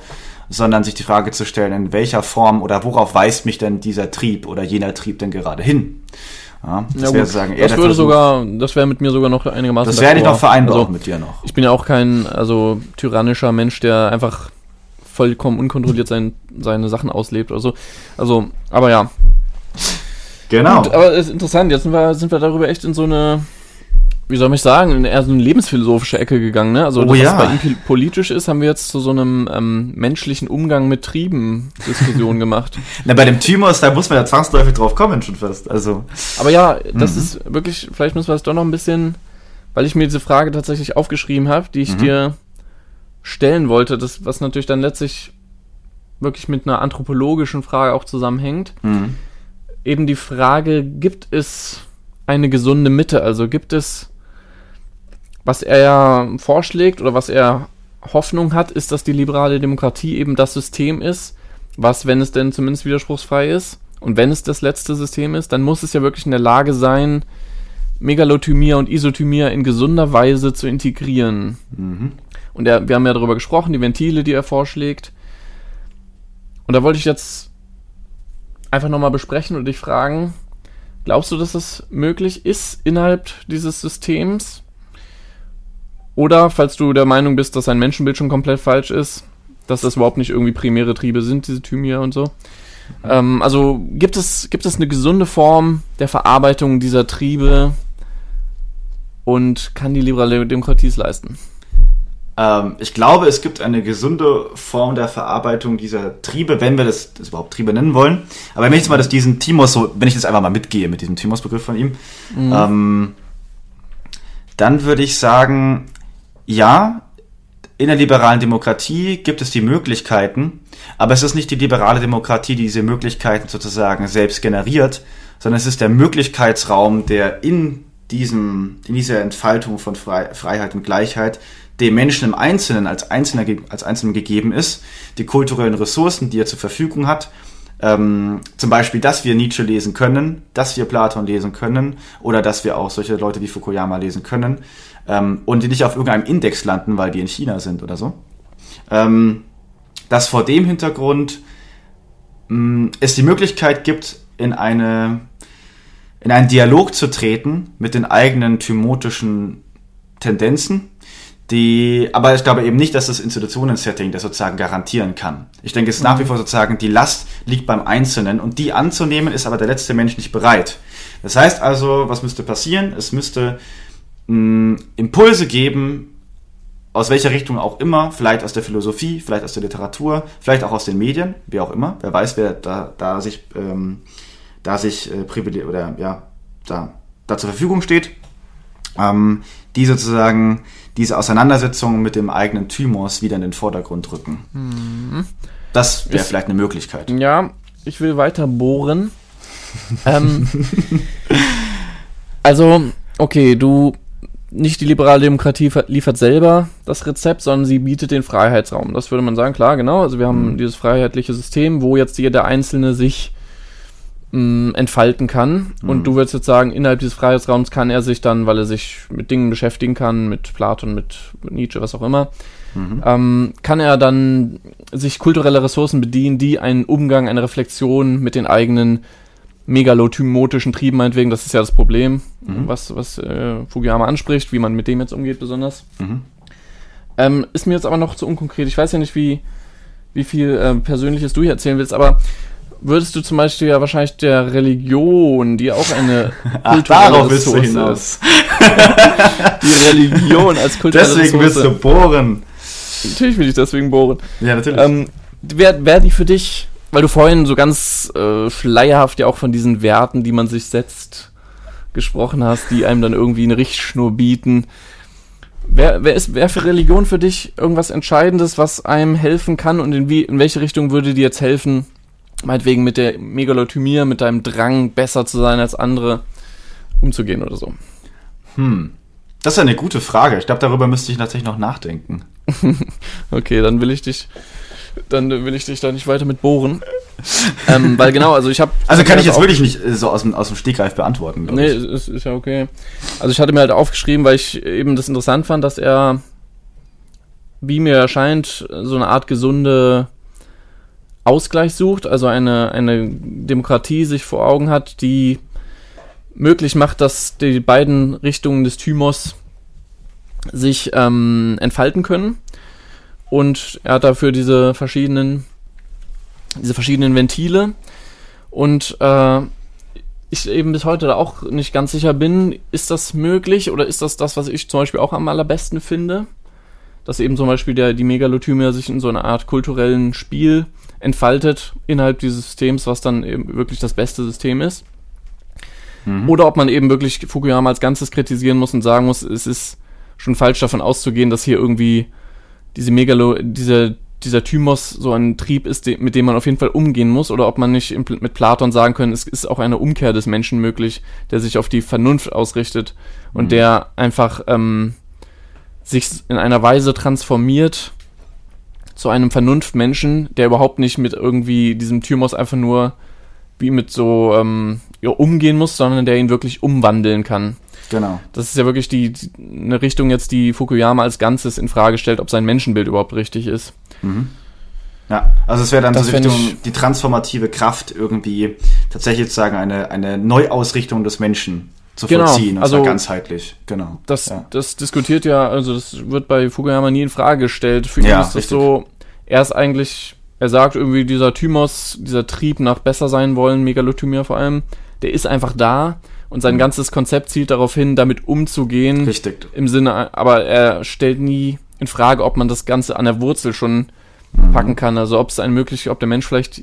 sondern sich die Frage zu stellen, in welcher Form oder worauf weist mich denn dieser Trieb oder jener Trieb denn gerade hin? Ja, das ja, wäre sagen, das würde sogar, das wäre mit mir sogar noch einigermaßen. Das wäre nicht noch vereinbar also, mit dir noch. Ich bin ja auch kein, also tyrannischer Mensch, der einfach vollkommen unkontrolliert sein, seine Sachen auslebt oder so. Also, aber ja. Genau. Gut, aber es ist interessant, jetzt sind wir, sind wir darüber echt in so eine wie soll ich sagen, in eher so eine lebensphilosophische Ecke gegangen. Ne? Also, oh, das, ja. was bei ihm politisch ist, haben wir jetzt zu so einem ähm, menschlichen Umgang mit Trieben Diskussion gemacht. Na, bei dem Thymus, da muss man ja zwangsläufig drauf kommen schon fast. Also. Aber ja, das mhm. ist wirklich, vielleicht müssen wir es doch noch ein bisschen, weil ich mir diese Frage tatsächlich aufgeschrieben habe, die ich mhm. dir stellen wollte, das, was natürlich dann letztlich wirklich mit einer anthropologischen Frage auch zusammenhängt. Mhm. Eben die Frage, gibt es eine gesunde Mitte? Also gibt es was er ja vorschlägt oder was er Hoffnung hat, ist, dass die liberale Demokratie eben das System ist, was, wenn es denn zumindest widerspruchsfrei ist, und wenn es das letzte System ist, dann muss es ja wirklich in der Lage sein, Megalothymia und Isothymia in gesunder Weise zu integrieren. Mhm. Und er, wir haben ja darüber gesprochen, die Ventile, die er vorschlägt. Und da wollte ich jetzt einfach nochmal besprechen und dich fragen, glaubst du, dass es möglich ist innerhalb dieses Systems? Oder falls du der Meinung bist, dass ein Menschenbild schon komplett falsch ist, dass das überhaupt nicht irgendwie primäre Triebe sind, diese Thymia und so. Ähm, also gibt es, gibt es eine gesunde Form der Verarbeitung dieser Triebe und kann die liberale Demokratie es leisten? Ähm, ich glaube, es gibt eine gesunde Form der Verarbeitung dieser Triebe, wenn wir das, das überhaupt Triebe nennen wollen. Aber wenn ich jetzt mal das, diesen Timos so, wenn ich jetzt einfach mal mitgehe mit diesem Timos-Begriff von ihm, mhm. ähm, dann würde ich sagen, ja, in der liberalen Demokratie gibt es die Möglichkeiten, aber es ist nicht die liberale Demokratie, die diese Möglichkeiten sozusagen selbst generiert, sondern es ist der Möglichkeitsraum, der in diesem, in dieser Entfaltung von Freiheit und Gleichheit dem Menschen im Einzelnen als Einzelner, als Einzelnen gegeben ist, die kulturellen Ressourcen, die er zur Verfügung hat, ähm, zum Beispiel, dass wir Nietzsche lesen können, dass wir Platon lesen können oder dass wir auch solche Leute wie Fukuyama lesen können ähm, und die nicht auf irgendeinem Index landen, weil die in China sind oder so. Ähm, dass vor dem Hintergrund mh, mm, es die Möglichkeit gibt, in eine in einen Dialog zu treten mit den eigenen thymotischen Tendenzen, die, aber ich glaube eben nicht, dass das Institutionen-Setting das sozusagen garantieren kann. Ich denke, es ist nach wie mhm. vor sozusagen, die Last liegt beim Einzelnen und die anzunehmen ist aber der letzte Mensch nicht bereit. Das heißt also, was müsste passieren? Es müsste mh, Impulse geben, aus welcher Richtung auch immer, vielleicht aus der Philosophie, vielleicht aus der Literatur, vielleicht auch aus den Medien, wie auch immer. Wer weiß, wer da, da sich, ähm, da sich äh, privilegiert oder ja, da, da zur Verfügung steht, ähm, die sozusagen diese Auseinandersetzung mit dem eigenen Thymos wieder in den Vordergrund rücken. Mhm. Das wäre vielleicht eine Möglichkeit. Ja, ich will weiter bohren. ähm, also, okay, du nicht die liberale Demokratie liefert selber das Rezept, sondern sie bietet den Freiheitsraum. Das würde man sagen, klar, genau. Also wir haben mhm. dieses freiheitliche System, wo jetzt jeder Einzelne sich mh, entfalten kann. Mhm. Und du würdest jetzt sagen, innerhalb dieses Freiheitsraums kann er sich dann, weil er sich mit Dingen beschäftigen kann, mit Platon, mit Nietzsche, was auch immer, mhm. ähm, kann er dann sich kulturelle Ressourcen bedienen, die einen Umgang, eine Reflexion mit den eigenen megalotymotischen Trieben meinetwegen, das ist ja das Problem, mhm. was, was äh, Fukuyama anspricht, wie man mit dem jetzt umgeht besonders. Mhm. Ähm, ist mir jetzt aber noch zu unkonkret. Ich weiß ja nicht, wie, wie viel äh, Persönliches du hier erzählen willst, aber würdest du zum Beispiel ja wahrscheinlich der Religion, die auch eine Ach, darauf willst du hinaus. die Religion als kulturelle Deswegen Ressource. willst du bohren. Natürlich will ich deswegen bohren. Ja, natürlich. Ähm, Wäre wär die für dich weil du vorhin so ganz äh, schleierhaft ja auch von diesen Werten, die man sich setzt, gesprochen hast, die einem dann irgendwie eine Richtschnur bieten. Wer, wer ist, wer für Religion für dich irgendwas Entscheidendes, was einem helfen kann und in, wie, in welche Richtung würde dir jetzt helfen, meinetwegen mit der Megalothymie, mit deinem Drang, besser zu sein als andere, umzugehen oder so? Hm. Das ist eine gute Frage. Ich glaube, darüber müsste ich tatsächlich noch nachdenken. okay, dann will ich dich dann will ich dich da nicht weiter mit bohren. ähm, weil genau, also ich habe. Also kann ich jetzt wirklich nicht äh, so aus dem, aus dem Stegreif beantworten. Nee, ist, ist ja okay. Also ich hatte mir halt aufgeschrieben, weil ich eben das interessant fand, dass er, wie mir erscheint, so eine Art gesunde Ausgleich sucht, also eine, eine Demokratie sich vor Augen hat, die möglich macht, dass die beiden Richtungen des Thymos sich ähm, entfalten können. Und er hat dafür diese verschiedenen, diese verschiedenen Ventile. Und äh, ich eben bis heute da auch nicht ganz sicher bin, ist das möglich oder ist das das, was ich zum Beispiel auch am allerbesten finde? Dass eben zum Beispiel der, die Megalothymia sich in so einer Art kulturellen Spiel entfaltet innerhalb dieses Systems, was dann eben wirklich das beste System ist. Mhm. Oder ob man eben wirklich Fukuyama als Ganzes kritisieren muss und sagen muss, es ist schon falsch davon auszugehen, dass hier irgendwie diese Megalo, diese, dieser Thymos so ein Trieb ist, mit dem man auf jeden Fall umgehen muss, oder ob man nicht mit Platon sagen können, es ist auch eine Umkehr des Menschen möglich, der sich auf die Vernunft ausrichtet und mhm. der einfach ähm, sich in einer Weise transformiert zu einem Vernunftmenschen, der überhaupt nicht mit irgendwie diesem Thymos einfach nur wie mit so ähm, ja, umgehen muss, sondern der ihn wirklich umwandeln kann. Genau. Das ist ja wirklich die, die, eine Richtung jetzt, die Fukuyama als Ganzes in Frage stellt, ob sein Menschenbild überhaupt richtig ist. Mhm. Ja, also es wäre dann das so Richtung die transformative Kraft irgendwie tatsächlich sozusagen eine, eine Neuausrichtung des Menschen zu genau, vollziehen, und also ganzheitlich. Genau. Das, ja. das diskutiert ja, also das wird bei Fukuyama nie in Frage gestellt. Für ihn ja, ist das richtig. so, er ist eigentlich, er sagt irgendwie, dieser Thymos, dieser Trieb nach besser sein wollen, Megalothymia vor allem, der ist einfach da und sein mhm. ganzes Konzept zielt darauf hin, damit umzugehen. Richtig. Im Sinne, aber er stellt nie in Frage, ob man das Ganze an der Wurzel schon mhm. packen kann. Also ob es ein möglich, ob der Mensch vielleicht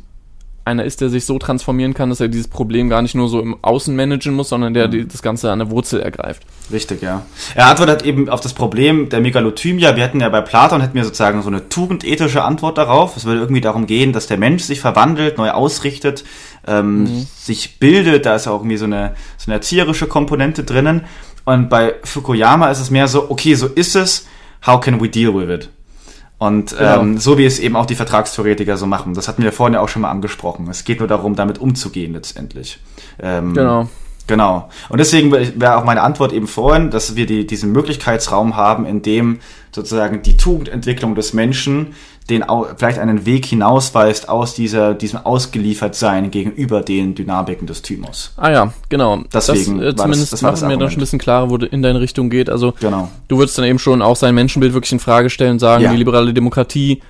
einer ist, der sich so transformieren kann, dass er dieses Problem gar nicht nur so im Außen managen muss, sondern der mhm. das Ganze an der Wurzel ergreift. Richtig, ja. Er antwortet eben auf das Problem der Megalothymia. Wir hätten ja bei Platon hätten wir sozusagen so eine tugendethische Antwort darauf. Es würde irgendwie darum gehen, dass der Mensch sich verwandelt, neu ausrichtet, ähm, mhm. sich bildet. Da ist auch irgendwie so eine, so eine erzieherische Komponente drinnen. Und bei Fukuyama ist es mehr so, okay, so ist es. How can we deal with it? Und genau. ähm, so wie es eben auch die Vertragstheoretiker so machen. Das hatten wir vorhin ja auch schon mal angesprochen. Es geht nur darum, damit umzugehen letztendlich. Ähm, genau. Genau. Und deswegen wäre auch meine Antwort eben vorhin, dass wir die, diesen Möglichkeitsraum haben, in dem sozusagen die Tugendentwicklung des Menschen den vielleicht einen Weg hinausweist aus dieser, diesem Ausgeliefertsein gegenüber den Dynamiken des Thymos. Ah ja, genau. Deswegen das, äh, zumindest das, das machen mir dann schon ein bisschen klarer, wo in deine Richtung geht. Also genau. du würdest dann eben schon auch sein Menschenbild wirklich in Frage stellen und sagen, ja. die liberale Demokratie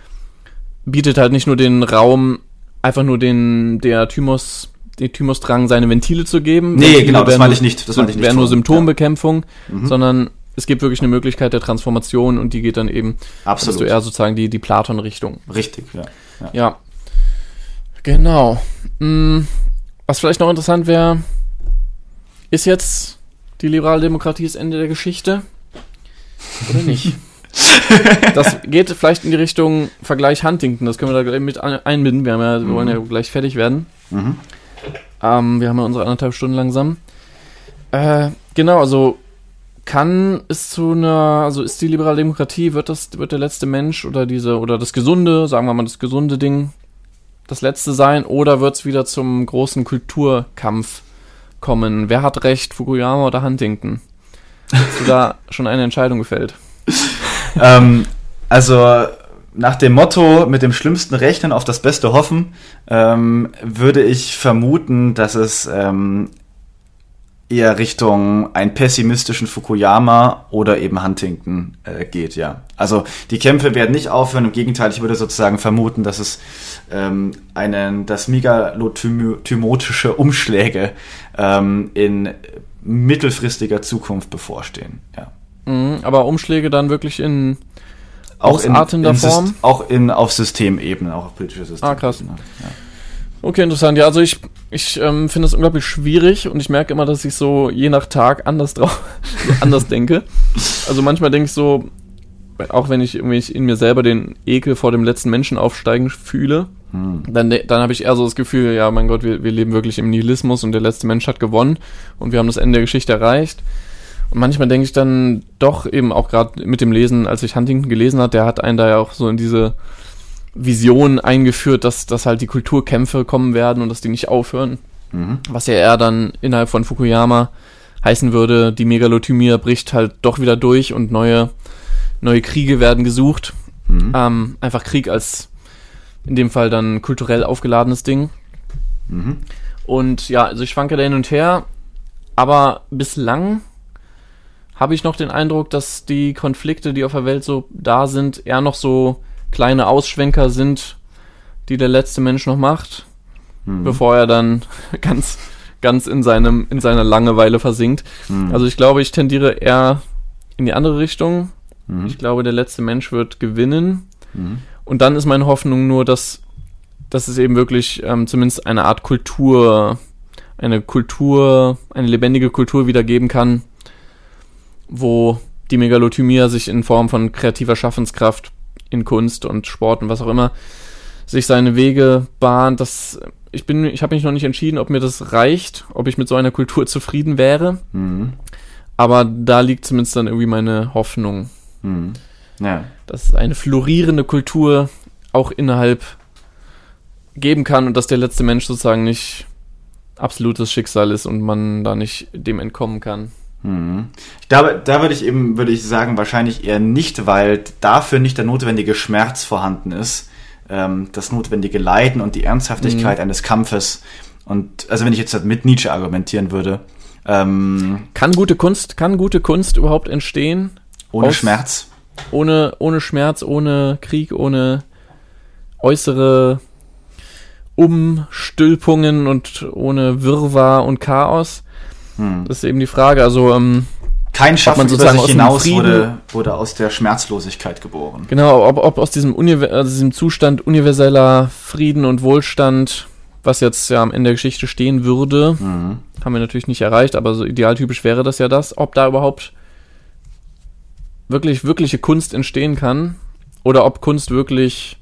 bietet halt nicht nur den Raum, einfach nur den der Thymos den Thymos-Drang seine Ventile zu geben. Nee, Ventile genau, das meine ich nicht. Das meine ich nicht. Wäre nur Symptombekämpfung, ja. mhm. sondern es gibt wirklich eine Möglichkeit der Transformation und die geht dann eben, Absolut. du eher sozusagen die, die Platon-Richtung. Richtig, ja. Ja, ja. genau. Hm, was vielleicht noch interessant wäre, ist jetzt die liberale Demokratie das Ende der Geschichte? Oder nicht? das geht vielleicht in die Richtung Vergleich Huntington, das können wir da mit einbinden. Wir, ja, wir wollen ja mhm. gleich fertig werden. Mhm. Ähm, wir haben ja unsere anderthalb Stunden langsam. Äh, genau, also kann es zu einer, also ist die liberale Demokratie, wird das, wird der letzte Mensch oder diese, oder das gesunde, sagen wir mal das gesunde Ding, das letzte sein, oder wird es wieder zum großen Kulturkampf kommen? Wer hat recht, Fukuyama oder Huntington? Hast du da schon eine Entscheidung gefällt? ähm, also nach dem Motto mit dem schlimmsten Rechnen auf das Beste hoffen, ähm, würde ich vermuten, dass es ähm, eher Richtung einen pessimistischen Fukuyama oder eben Huntington äh, geht, ja. Also die Kämpfe werden nicht aufhören, im Gegenteil, ich würde sozusagen vermuten, dass es ähm, einen, dass megalotymotische Umschläge ähm, in mittelfristiger Zukunft bevorstehen, ja. Mhm, aber Umschläge dann wirklich in auch ausartender in, in Form? auch in, auf Systemebene, auch auf politischer Systemebene. Ah, krass. Ja. Okay, interessant. Ja, also ich, ich ähm, finde es unglaublich schwierig und ich merke immer, dass ich so je nach Tag anders drauf, anders denke. Also manchmal denke ich so, auch wenn ich irgendwie in mir selber den Ekel vor dem letzten Menschen aufsteigen fühle, hm. dann, dann habe ich eher so das Gefühl, ja, mein Gott, wir, wir leben wirklich im Nihilismus und der letzte Mensch hat gewonnen und wir haben das Ende der Geschichte erreicht. Und manchmal denke ich dann doch eben auch gerade mit dem Lesen, als ich Huntington gelesen hat, der hat einen da ja auch so in diese Vision eingeführt, dass, dass halt die Kulturkämpfe kommen werden und dass die nicht aufhören. Mhm. Was ja eher dann innerhalb von Fukuyama heißen würde, die Megalothymia bricht halt doch wieder durch und neue, neue Kriege werden gesucht. Mhm. Ähm, einfach Krieg als in dem Fall dann kulturell aufgeladenes Ding. Mhm. Und ja, also ich schwanke da hin und her, aber bislang habe ich noch den Eindruck, dass die Konflikte, die auf der Welt so da sind, eher noch so kleine Ausschwenker sind, die der letzte Mensch noch macht, mhm. bevor er dann ganz, ganz in seinem, in seiner Langeweile versinkt. Mhm. Also ich glaube, ich tendiere eher in die andere Richtung. Mhm. Ich glaube, der letzte Mensch wird gewinnen. Mhm. Und dann ist meine Hoffnung nur, dass, dass es eben wirklich ähm, zumindest eine Art Kultur, eine Kultur, eine lebendige Kultur wiedergeben kann, wo die Megalothymia sich in Form von kreativer Schaffenskraft in Kunst und Sport und was auch immer sich seine Wege bahnt. Das, ich bin, ich habe mich noch nicht entschieden, ob mir das reicht, ob ich mit so einer Kultur zufrieden wäre. Mhm. Aber da liegt zumindest dann irgendwie meine Hoffnung. Mhm. Ja. Dass eine florierende Kultur auch innerhalb geben kann und dass der letzte Mensch sozusagen nicht absolutes Schicksal ist und man da nicht dem entkommen kann. Mhm. Da, da würde ich eben, würde ich sagen, wahrscheinlich eher nicht, weil dafür nicht der notwendige Schmerz vorhanden ist, ähm, das notwendige Leiden und die Ernsthaftigkeit mhm. eines Kampfes. Und also wenn ich jetzt mit Nietzsche argumentieren würde. Ähm, kann gute Kunst, kann gute Kunst überhaupt entstehen? Ohne aus, Schmerz. Ohne, ohne Schmerz, ohne Krieg, ohne äußere Umstülpungen und ohne Wirrwarr und Chaos. Hm. Das ist eben die Frage. Also ähm, kein Schaffen man sozusagen über hinaus wurde, wurde aus der Schmerzlosigkeit geboren. Genau, ob, ob aus diesem, also diesem Zustand universeller Frieden und Wohlstand, was jetzt ja am Ende der Geschichte stehen würde, mhm. haben wir natürlich nicht erreicht, aber so idealtypisch wäre das ja das, ob da überhaupt wirklich wirkliche Kunst entstehen kann oder ob Kunst wirklich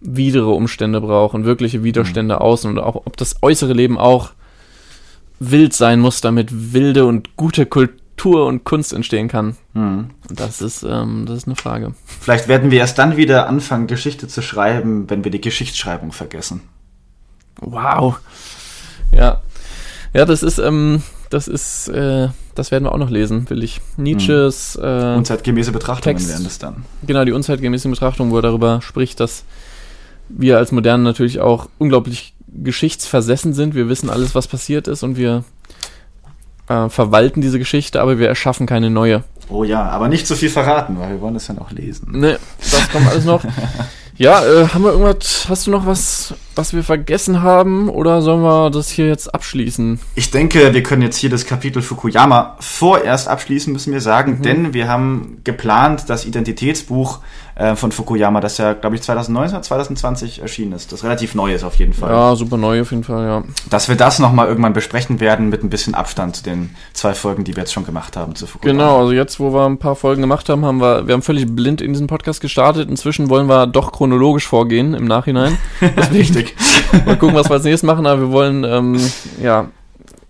widere Umstände braucht und wirkliche Widerstände mhm. außen und auch ob das äußere Leben auch wild sein muss, damit wilde und gute Kultur und Kunst entstehen kann. Mhm. Das ist, ähm, das ist eine Frage. Vielleicht werden wir erst dann wieder anfangen, Geschichte zu schreiben, wenn wir die Geschichtsschreibung vergessen. Wow. Ja. Ja, das ist, ähm, das ist, äh, das werden wir auch noch lesen, will ich. Nietzsches äh, unzeitgemäße Betrachtungen Text, werden es dann. Genau, die unzeitgemäße Betrachtung, wo er darüber spricht, dass wir als Moderne natürlich auch unglaublich geschichtsversessen sind. Wir wissen alles, was passiert ist und wir äh, verwalten diese Geschichte, aber wir erschaffen keine neue. Oh ja, aber nicht zu viel verraten, weil wir wollen es ja noch lesen. Ne, das kommt alles noch. Ja, äh, haben wir irgendwas, hast du noch was, was wir vergessen haben oder sollen wir das hier jetzt abschließen? Ich denke, wir können jetzt hier das Kapitel Fukuyama vorerst abschließen, müssen wir sagen, mhm. denn wir haben geplant, das Identitätsbuch äh, von Fukuyama, das ja, glaube ich, 2019 2020 erschienen ist. Das relativ neu ist auf jeden Fall. Ja, super neu auf jeden Fall, ja. Dass wir das nochmal irgendwann besprechen werden mit ein bisschen Abstand zu den zwei Folgen, die wir jetzt schon gemacht haben zu Fukuyama. Genau, also jetzt, wo wir ein paar Folgen gemacht haben, haben wir, wir haben völlig blind in diesen Podcast gestartet. Inzwischen wollen wir doch chronologisch vorgehen im Nachhinein. Richtig. mal gucken, was wir als nächstes machen, aber wir wollen, ähm, ja,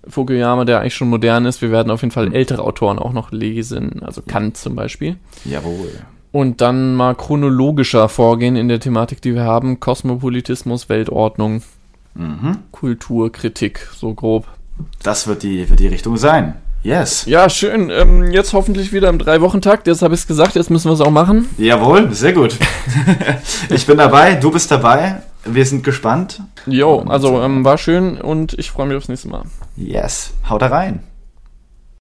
Fukuyama, der eigentlich schon modern ist. Wir werden auf jeden Fall ältere Autoren auch noch lesen, also Kant zum Beispiel. Jawohl. Und dann mal chronologischer vorgehen in der Thematik, die wir haben. Kosmopolitismus, Weltordnung, mhm. Kultur, Kritik, so grob. Das wird die, wird die Richtung sein. Yes. Ja, schön. Ähm, jetzt hoffentlich wieder im Drei-Wochen-Takt. Jetzt habe ich es gesagt, jetzt müssen wir es auch machen. Jawohl, sehr gut. ich bin dabei, du bist dabei. Wir sind gespannt. Jo, also ähm, war schön und ich freue mich aufs nächste Mal. Yes, haut da rein.